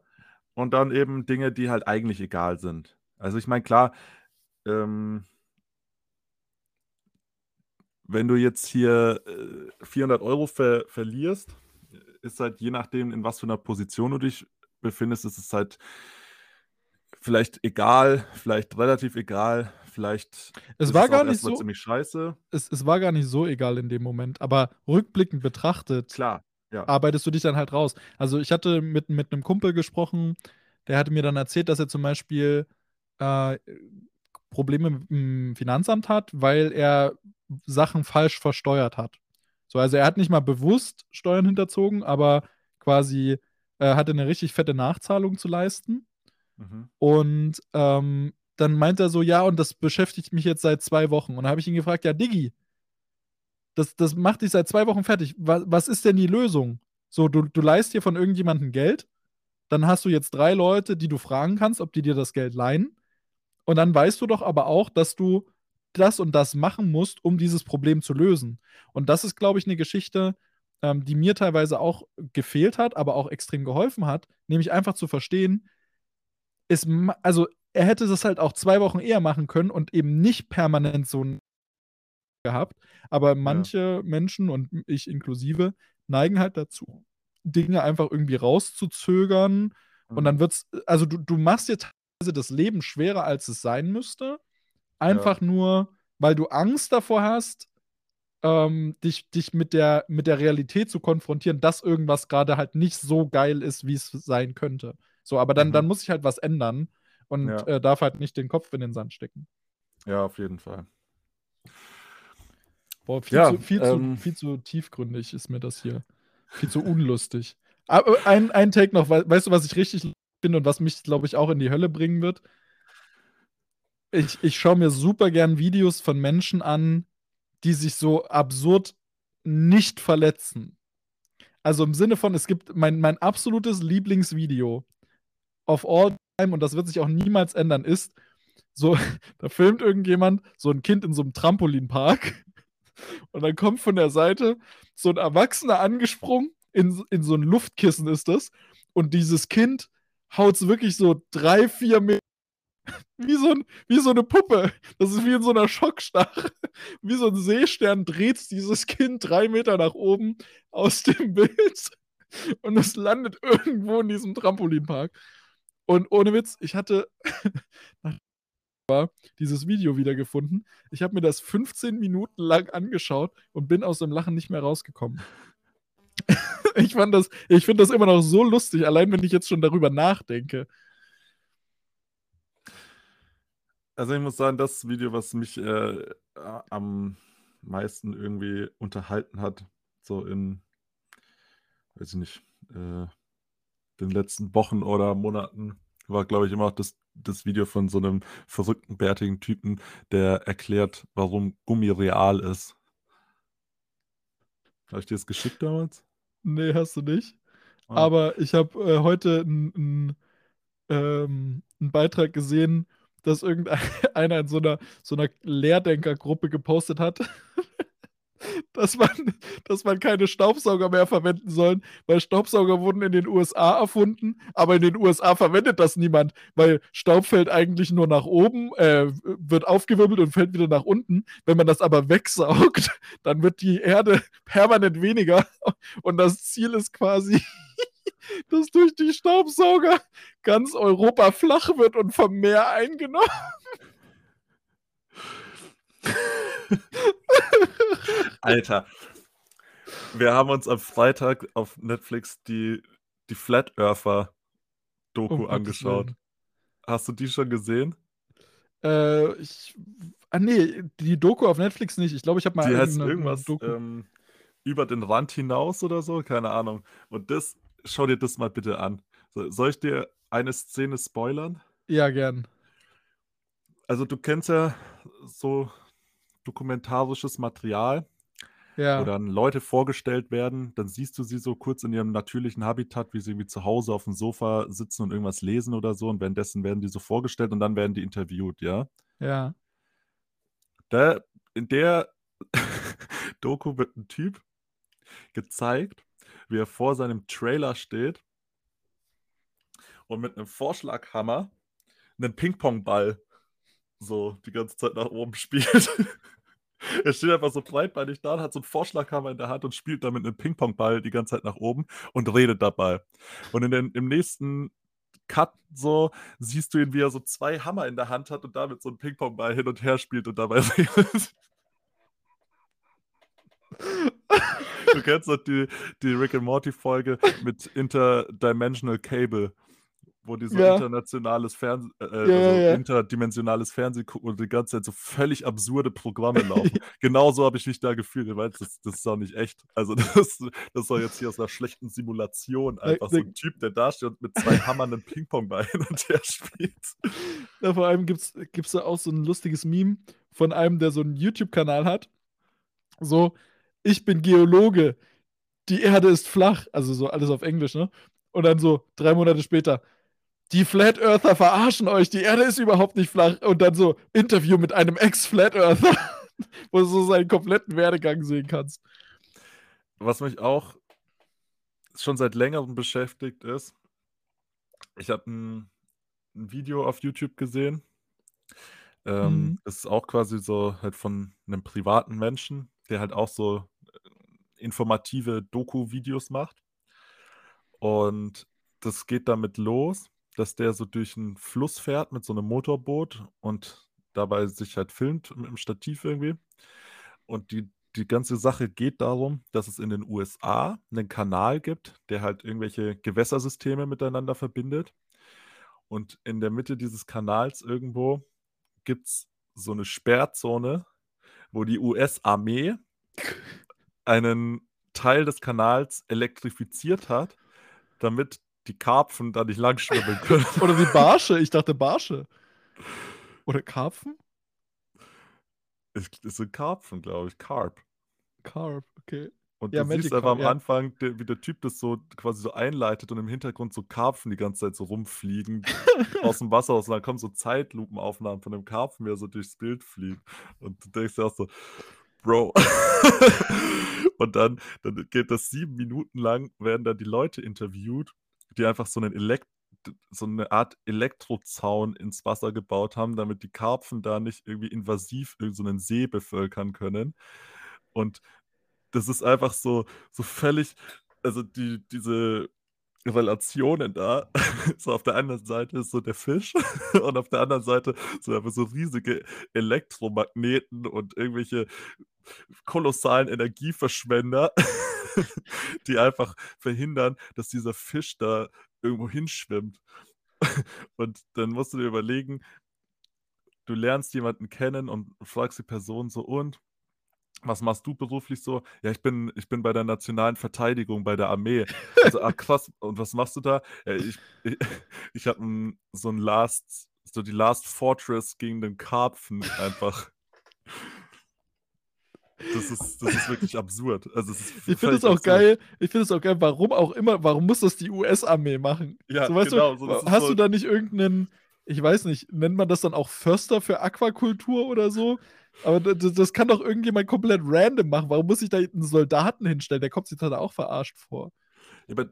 Speaker 1: Und dann eben Dinge, die halt eigentlich egal sind. Also, ich meine, klar, ähm wenn du jetzt hier, äh, 400 € ver verlierst, ist halt je nachdem, in was für einer Position du dich befindest, ist es halt vielleicht egal, vielleicht relativ egal, vielleicht
Speaker 2: Es war
Speaker 1: es
Speaker 2: gar nicht so
Speaker 1: ziemlich scheiße.
Speaker 2: es es war gar nicht so egal in dem Moment, aber rückblickend betrachtet
Speaker 1: Klar, ja.
Speaker 2: arbeitest du dich dann halt raus. Also, ich hatte mit mit 'nem Kumpel gesprochen, der hatte mir dann erzählt, dass er zum Beispiel, äh, Probleme mit'm Finanzamt hat, weil er Sachen falsch versteuert hat. So, also, er hat nicht mal bewusst Steuern hinterzogen, aber quasi, er hatte 'ne richtig fette Nachzahlung zu leisten.
Speaker 1: Mhm.
Speaker 2: Und, ähm, dann meint er so: „Ja, und das beschäftigt mich jetzt seit 2 Wochen.“ Und dann habe ich ihn gefragt: „Ja, Diggi das das macht dich seit 2 Wochen fertig. Wa was ist denn die Lösung? So, du du leihst dir von irgendjemandem Geld, dann hast du jetzt 3 Leute, die du fragen kannst, ob die dir das Geld leihen. Und dann weißt du doch aber auch, dass du das und das machen musst, um dieses Problem zu lösen.“ Und das ist, glaube ich, 'ne Geschichte, ähm, die mir teilweise auch gefehlt hat, aber auch extrem geholfen hat, nämlich einfach zu verstehen, es also, er hätte das halt auch 2 Wochen eher machen können und eben nicht permanent so 'n gehabt. Aber
Speaker 1: Ja.
Speaker 2: manche Menschen und ich inklusive neigen halt dazu, Dinge einfach irgendwie rauszuzögern und dann
Speaker 1: Mhm.
Speaker 2: wird's also, du du machst dir teilweise das Leben schwerer, als es sein müsste,
Speaker 1: Ja.
Speaker 2: einfach nur, weil du Angst davor hast, ähm, dich dich mit der mit der Realität zu konfrontieren, dass irgendwas grade halt nicht so geil ist, wie's sein könnte. So, aber dann dann
Speaker 1: Mhm.
Speaker 2: muss sich halt was ändern und,
Speaker 1: Ja.
Speaker 2: äh, darf halt nicht den Kopf in den Sand stecken.
Speaker 1: Ja, auf jeden Fall.
Speaker 2: Boah, viel
Speaker 1: Ja,
Speaker 2: zu viel zu
Speaker 1: ähm
Speaker 2: viel zu tiefgründig ist mir das hier. Viel zu unlustig. Aber ein ein Take noch, wei weißt du, was ich richtig finde und was mich, glaube ich, auch in die Hölle bringen wird? Ich ich schaue mir super gern Videos von Menschen an, die sich so absurd nicht verletzen. Also, im Sinne von, es gibt mein mein absolutes Lieblingsvideo of all time und das wird sich auch niemals ändern, ist so, *laughs* da filmt irgendjemand so 'n Kind in so 'nem Trampolinpark *laughs* und dann kommt von der Seite so 'n Erwachsener angesprungen, in in so 'n Luftkissen ist das, und dieses Kind haut's wirklich so 3, 4 Me wie so 'n wie so 'ne Puppe. Das ist wie in so 'ner Schockstarre. *laughs* Wie so 'n Seestern dreht's dieses Kind 3 Meter nach oben aus dem *laughs* Bild und es landet irgendwo in diesem Trampolinpark. Und ohne Witz, ich hatte *laughs* dieses Video wiedergefunden. Ich habe mir das 15 Minuten lang angeschaut und bin aus dem Lachen nicht mehr rausgekommen. *laughs* Ich fand das ich finde das immer noch so lustig, allein wenn ich jetzt schon darüber nachdenke.
Speaker 1: Also, ich muss sagen, das Video, was mich, äh, am meisten irgendwie unterhalten hat, so in weiß ich nicht, äh, den letzten Wochen oder Monaten, war, glaube ich, immer noch das das Video von so 'nem verrückten, bärtigen Typen, der erklärt, warum Gummi real ist. Habe ich dir das geschickt damals?
Speaker 2: Ne, hast du nicht.
Speaker 1: Ah.
Speaker 2: Aber ich habe, äh, heute 'n 'n ähm, Beitrag gesehen, dass irgendei *laughs* einer in so 'ner so 'ner Lehrdenkergruppe gepostet hat, dass man dass man keine Staubsauger mehr verwenden sollen, weil Staubsauger wurden in den USA erfunden, aber in den USA verwendet das niemand, weil Staub fällt eigentlich nur nach oben, äh, wird aufgewirbelt und fällt wieder nach unten. Wenn man das aber wegsaugt, *laughs* dann wird die Erde *laughs* permanent weniger und das Ziel ist quasi, *laughs* dass durch die Staubsauger ganz Europa flach wird und vom Meer eingenommen. *laughs*
Speaker 1: Alter. Wir haben uns am Freitag auf Netflix die die Flat Earther Doku
Speaker 2: Gottes
Speaker 1: angeschaut. Hast du die schon gesehen?
Speaker 2: Äh, ich ah, ne, die Doku auf Netflix nicht. Ich glaube, ich habe mal
Speaker 1: Die heißt irgendwas, ähm, „Über den Rand hinaus“ oder so, keine Ahnung. Und das schau dir das mal bitte an. So, soll ich dir eine Szene spoilern?
Speaker 2: Ja, gern.
Speaker 1: Also, du kennst ja so dokumentarisches Material, wo
Speaker 2: Ja.
Speaker 1: dann Leute vorgestellt werden, dann siehst du sie so kurz in ihrem natürlichen Habitat, wie sie irgendwie zu Hause aufm Sofa sitzen und irgendwas lesen oder so und währenddessen werden die so vorgestellt und dann werden die interviewt, ja?
Speaker 2: Ja.
Speaker 1: Da in der *laughs* Doku wird 'n Typ gezeigt, wie er vor seinem Trailer steht und mit 'nem Vorschlaghammer 'nen Pingpongball so die ganze Zeit nach oben *laughs* spielt. *laughs* er steht einfach so breitbeinig da und hat so einen Vorschlaghammer in der Hand und spielt damit einen Ping-Pong-Ball die ganze Zeit nach oben und redet dabei. Und in den, im nächsten Cut so siehst du ihn, wie er so zwei Hammer in der Hand hat und damit so einen Ping-Pong-Ball hin und her spielt und dabei *laughs* redet. Du kennst doch die, die Rick and Morty Folge mit Interdimensional Cable wo die so
Speaker 2: Ja.
Speaker 1: internationales Fernsehen, äh,
Speaker 2: Ja,
Speaker 1: also
Speaker 2: ja,
Speaker 1: interdimensionales Fernsehen gucken und die ganze Zeit so völlig absurde Programme *laughs* laufen. genau so habe ich mich da gefühlt. Weil das, das ist auch nicht echt. Also *laughs* das, das soll jetzt hier aus einer schlechten Simulation einfach so ein Typ, der da steht und mit zwei Hammern einen Ping-Pong-Ball hin *laughs* und her spielt.
Speaker 2: Ja, vor allem gibt es da auch so ein lustiges Meme von einem, der so einen YouTube-Kanal hat. So, ich bin Geologe, die Erde ist flach. Also so alles auf Englisch, ne? Und dann so drei Monate später, die Flat Earther verarschen euch, die Erde ist überhaupt nicht flach. Und dann so Interview mit einem Ex-Flat Earther, *laughs* wo du so seinen kompletten Werdegang sehen kannst.
Speaker 1: Was mich auch schon seit längerem beschäftigt ist, ich habe ein, ein Video auf YouTube gesehen. Ähm,
Speaker 2: Mhm.
Speaker 1: Ist auch quasi so halt von einem privaten Menschen, der halt auch so äh, informative Doku-Videos macht. Und das geht damit los, dass der so durch einen Fluss fährt mit so einem Motorboot und dabei sich halt filmt mit dem Stativ irgendwie. Und die, die ganze Sache geht darum, dass es in den USA einen Kanal gibt, der halt irgendwelche Gewässersysteme miteinander verbindet. Und in der Mitte dieses Kanals irgendwo gibt es so eine Sperrzone, wo die US-Armee *laughs* einen Teil des Kanals elektrifiziert hat, damit die Karpfen da nicht lang schwimmen *laughs* können.
Speaker 2: Oder die Barsche, ich dachte Barsche. Oder Karpfen?
Speaker 1: Es es sind Karpfen, glaube ich. Carp.
Speaker 2: Carp, okay.
Speaker 1: Und
Speaker 2: Ja,
Speaker 1: du siehst
Speaker 2: Magic
Speaker 1: einfach
Speaker 2: Carp,
Speaker 1: am
Speaker 2: ja.
Speaker 1: Anfang, der, wie der Typ das so quasi so einleitet und im Hintergrund so Karpfen die ganze Zeit so rumfliegen *laughs* aus dem Wasser aus. Und dann kommen so Zeitlupenaufnahmen von dem Karpfen, wie er so durchs Bild fliegt. Und du denkst dir auch so, Bro. *laughs* und dann, dann geht das sieben Minuten lang, werden dann die Leute interviewt, die einfach so einen Elekt so eine Art Elektrozaun ins Wasser gebaut haben, damit die Karpfen da nicht irgendwie invasiv irgendeinen so See bevölkern können. Und das ist einfach so, so völlig, also die, diese Relationen da, *laughs* so auf der einen Seite ist so der Fisch *laughs* und auf der anderen Seite so einfach so riesige Elektromagneten und irgendwelche kolossalen Energieverschwender, *laughs* *laughs* die einfach verhindern, dass dieser Fisch da irgendwo hinschwimmt. *laughs* Und dann musst du dir überlegen, du lernst jemanden kennen und fragst die Person so, und was machst du beruflich so? Ja, ich bin, ich bin bei der nationalen Verteidigung, bei der Armee. Also, ah, krass. Und was machst du da? Ja, ich ich, *laughs* ich habe so ein Last, so die Last Fortress gegen den Karpfen einfach. Das ist, das ist wirklich absurd. Also,
Speaker 2: Ich finde es auch
Speaker 1: absurd.
Speaker 2: geil, ich finde es auch geil, warum auch immer, warum muss das die US-Armee machen?
Speaker 1: Ja,
Speaker 2: so,
Speaker 1: genau,
Speaker 2: du,
Speaker 1: so,
Speaker 2: hast
Speaker 1: so-
Speaker 2: du da nicht irgendeinen, ich weiß nicht, nennt man das dann auch Förster für Aquakultur oder so? Aber das, das kann doch irgendjemand komplett random machen. Warum muss ich da einen Soldaten hinstellen? Der kommt sich da auch verarscht vor.
Speaker 1: Ja, aber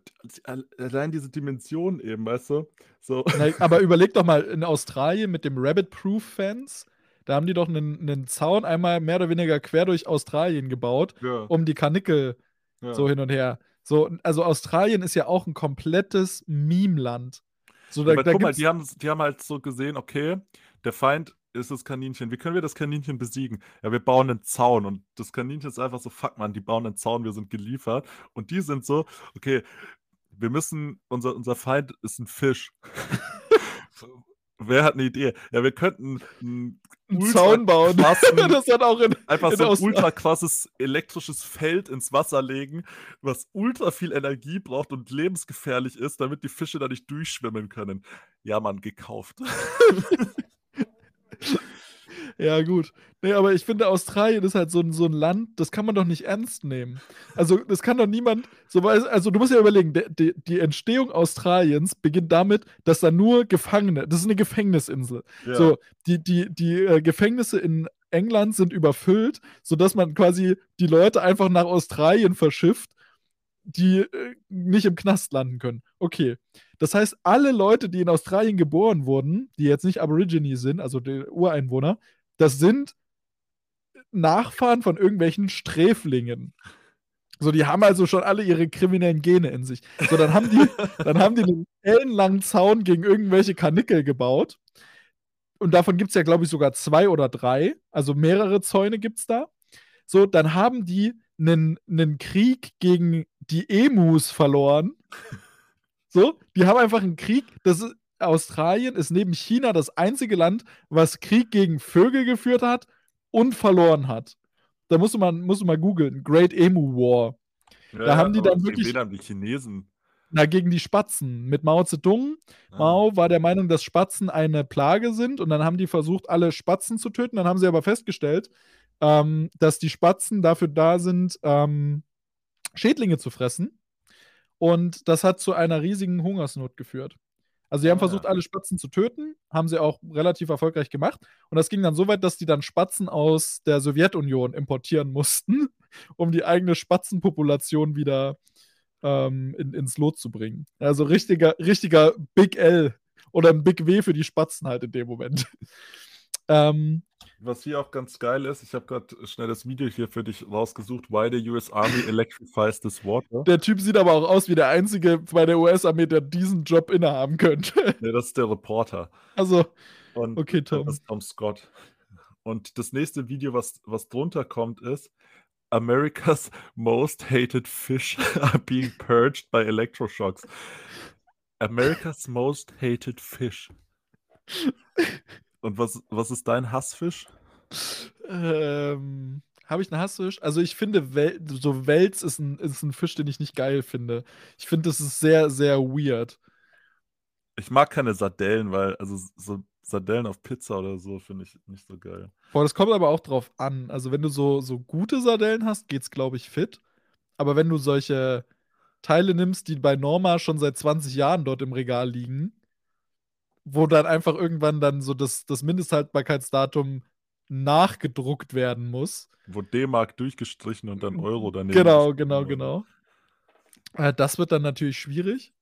Speaker 1: allein diese Dimension eben, weißt du? So.
Speaker 2: Na, aber überleg doch mal, in Australien mit dem Rabbit-Proof-Fence, da haben die doch einen, einen Zaun einmal mehr oder weniger quer durch Australien gebaut,
Speaker 1: Ja,
Speaker 2: um die Karnickel
Speaker 1: ja.
Speaker 2: so hin und her. So, also Australien ist ja auch ein komplettes Meme-Land. So, da,
Speaker 1: aber
Speaker 2: da
Speaker 1: guck mal, die haben, die haben halt so gesehen, okay, der Feind ist das Kaninchen. Wie können wir das Kaninchen besiegen? Ja, wir bauen einen Zaun. Und das Kaninchen ist einfach so, fuck man, die bauen einen Zaun, wir sind geliefert. Und die sind so, okay, wir müssen, unser, unser Feind ist ein Fisch. *laughs* Wer hat eine Idee? Ja, wir könnten einen
Speaker 2: einen
Speaker 1: ultra
Speaker 2: Zaun bauen. *laughs* das hat auch in,
Speaker 1: einfach
Speaker 2: in
Speaker 1: so ein ultra krasses elektrisches Feld ins Wasser legen, was ultra viel Energie braucht und lebensgefährlich ist, damit die Fische da nicht durchschwimmen können. Ja, Mann, gekauft. *laughs*
Speaker 2: Ja, gut. Nee, aber ich finde, Australien ist halt so ein, so ein Land, das kann man doch nicht ernst nehmen. Also, das kann doch niemand. So, also, du musst ja überlegen, der, die, die Entstehung Australiens beginnt damit, dass da nur Gefangene, das ist eine Gefängnisinsel.
Speaker 1: Ja.
Speaker 2: So, die, die, die äh, Gefängnisse in England sind überfüllt, sodass man quasi die Leute einfach nach Australien verschifft, die äh, nicht im Knast landen können. Okay. Das heißt, alle Leute, die in Australien geboren wurden, die jetzt nicht Aborigine sind, also die Ureinwohner, das sind Nachfahren von irgendwelchen Sträflingen. So, die haben also schon alle ihre kriminellen Gene in sich. So, dann haben die, *laughs* dann haben die einen ellenlangen Zaun gegen irgendwelche Karnickel gebaut. Und davon gibt es ja, glaube ich, sogar zwei oder drei. Also mehrere Zäune gibt es da. So, dann haben die einen, einen Krieg gegen die Emus verloren. So, die haben einfach einen Krieg. Das ist, Australien ist neben China das einzige Land, was Krieg gegen Vögel geführt hat und verloren hat. Da musst du mal, musst du mal googeln. Great Emu War.
Speaker 1: Ja,
Speaker 2: Da haben die dann wirklich-
Speaker 1: die Chinesen.
Speaker 2: Na, gegen die Spatzen. Mit Mao Zedong.
Speaker 1: Ah.
Speaker 2: Mao war der Meinung, dass Spatzen eine Plage sind und dann haben die versucht, alle Spatzen zu töten. Dann haben sie aber festgestellt, ähm, dass die Spatzen dafür da sind, ähm, Schädlinge zu fressen. Und das hat zu einer riesigen Hungersnot geführt. Also sie haben
Speaker 1: Ah,
Speaker 2: versucht, alle Spatzen zu töten, haben sie auch relativ erfolgreich gemacht. Und das ging dann so weit, dass die dann Spatzen aus der Sowjetunion importieren mussten, *laughs* um die eigene Spatzenpopulation wieder ähm, in, ins Lot zu bringen. Also richtiger, richtiger Big L oder ein Big W für die Spatzen halt in dem Moment. *laughs* ähm,
Speaker 1: Was hier auch ganz geil ist, ich habe gerade schnell das Video hier für dich rausgesucht, Why the US Army *laughs* Electrifies this Water.
Speaker 2: der Typ sieht aber auch aus wie der Einzige bei der US-Armee, der diesen Job innehaben könnte. *laughs*
Speaker 1: Ne, das ist der Reporter.
Speaker 2: also,
Speaker 1: Und
Speaker 2: okay, Tom.
Speaker 1: Das ist Tom Scott. Und das nächste Video, was, was drunter kommt, ist America's *laughs* most hated fish are being purged by electroshocks. America's most hated fish. Und was, was ist dein Hassfisch?
Speaker 2: Ähm, Habe ich einen Hassfisch? Also ich finde, Wel so Wels ist ein, ist ein Fisch, den ich nicht geil finde. Ich finde, das ist sehr, sehr weird.
Speaker 1: Ich mag keine Sardellen, weil, also so Sardellen auf Pizza oder so finde ich nicht so geil.
Speaker 2: Boah, das kommt aber auch drauf an. Also wenn du so, so gute Sardellen hast, geht's, glaube ich, fit. Aber wenn du solche Teile nimmst, die bei Norma schon seit 20 Jahren dort im Regal liegen, wo dann einfach irgendwann dann so das, das Mindesthaltbarkeitsdatum nachgedruckt werden muss.
Speaker 1: Wo D-Mark durchgestrichen und dann Euro daneben.
Speaker 2: Genau,
Speaker 1: ist.
Speaker 2: genau, genau. Äh, das wird dann natürlich schwierig.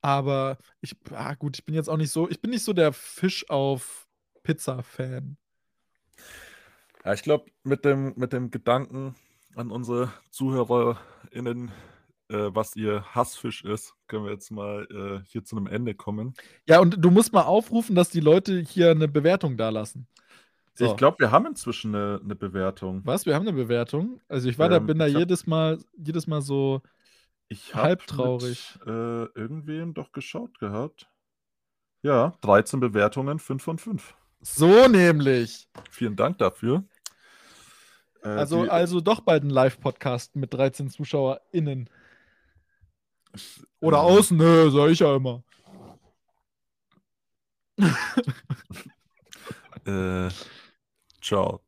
Speaker 2: Aber ich, ah, gut, ich bin jetzt auch nicht so, ich bin nicht so der Fisch auf Pizza-Fan.
Speaker 1: Ja, ich glaube, mit dem, mit dem Gedanken an unsere ZuhörerInnen, was ihr Hassfisch ist, können wir jetzt mal äh, hier zu einem Ende kommen.
Speaker 2: Ja, und du musst mal aufrufen, dass die Leute hier eine Bewertung dalassen. So.
Speaker 1: Ich glaube, wir haben inzwischen eine, eine Bewertung.
Speaker 2: Was? Wir haben eine Bewertung? Also ich war da,
Speaker 1: Ähm,
Speaker 2: bin da
Speaker 1: ich hab-
Speaker 2: jedes Mal, jedes Mal so,
Speaker 1: Ich
Speaker 2: halb traurig.
Speaker 1: Mit, äh, irgendwem doch geschaut gehabt. Ja, 13 Bewertungen, 5 von 5.
Speaker 2: so nämlich.
Speaker 1: Vielen Dank dafür. Äh,
Speaker 2: Also,
Speaker 1: die-
Speaker 2: also doch bald ein Live-Podcast mit 13 ZuschauerInnen. Oder
Speaker 1: äh,
Speaker 2: außen, nö, sag ich ja immer. *laughs*
Speaker 1: Äh, ciao.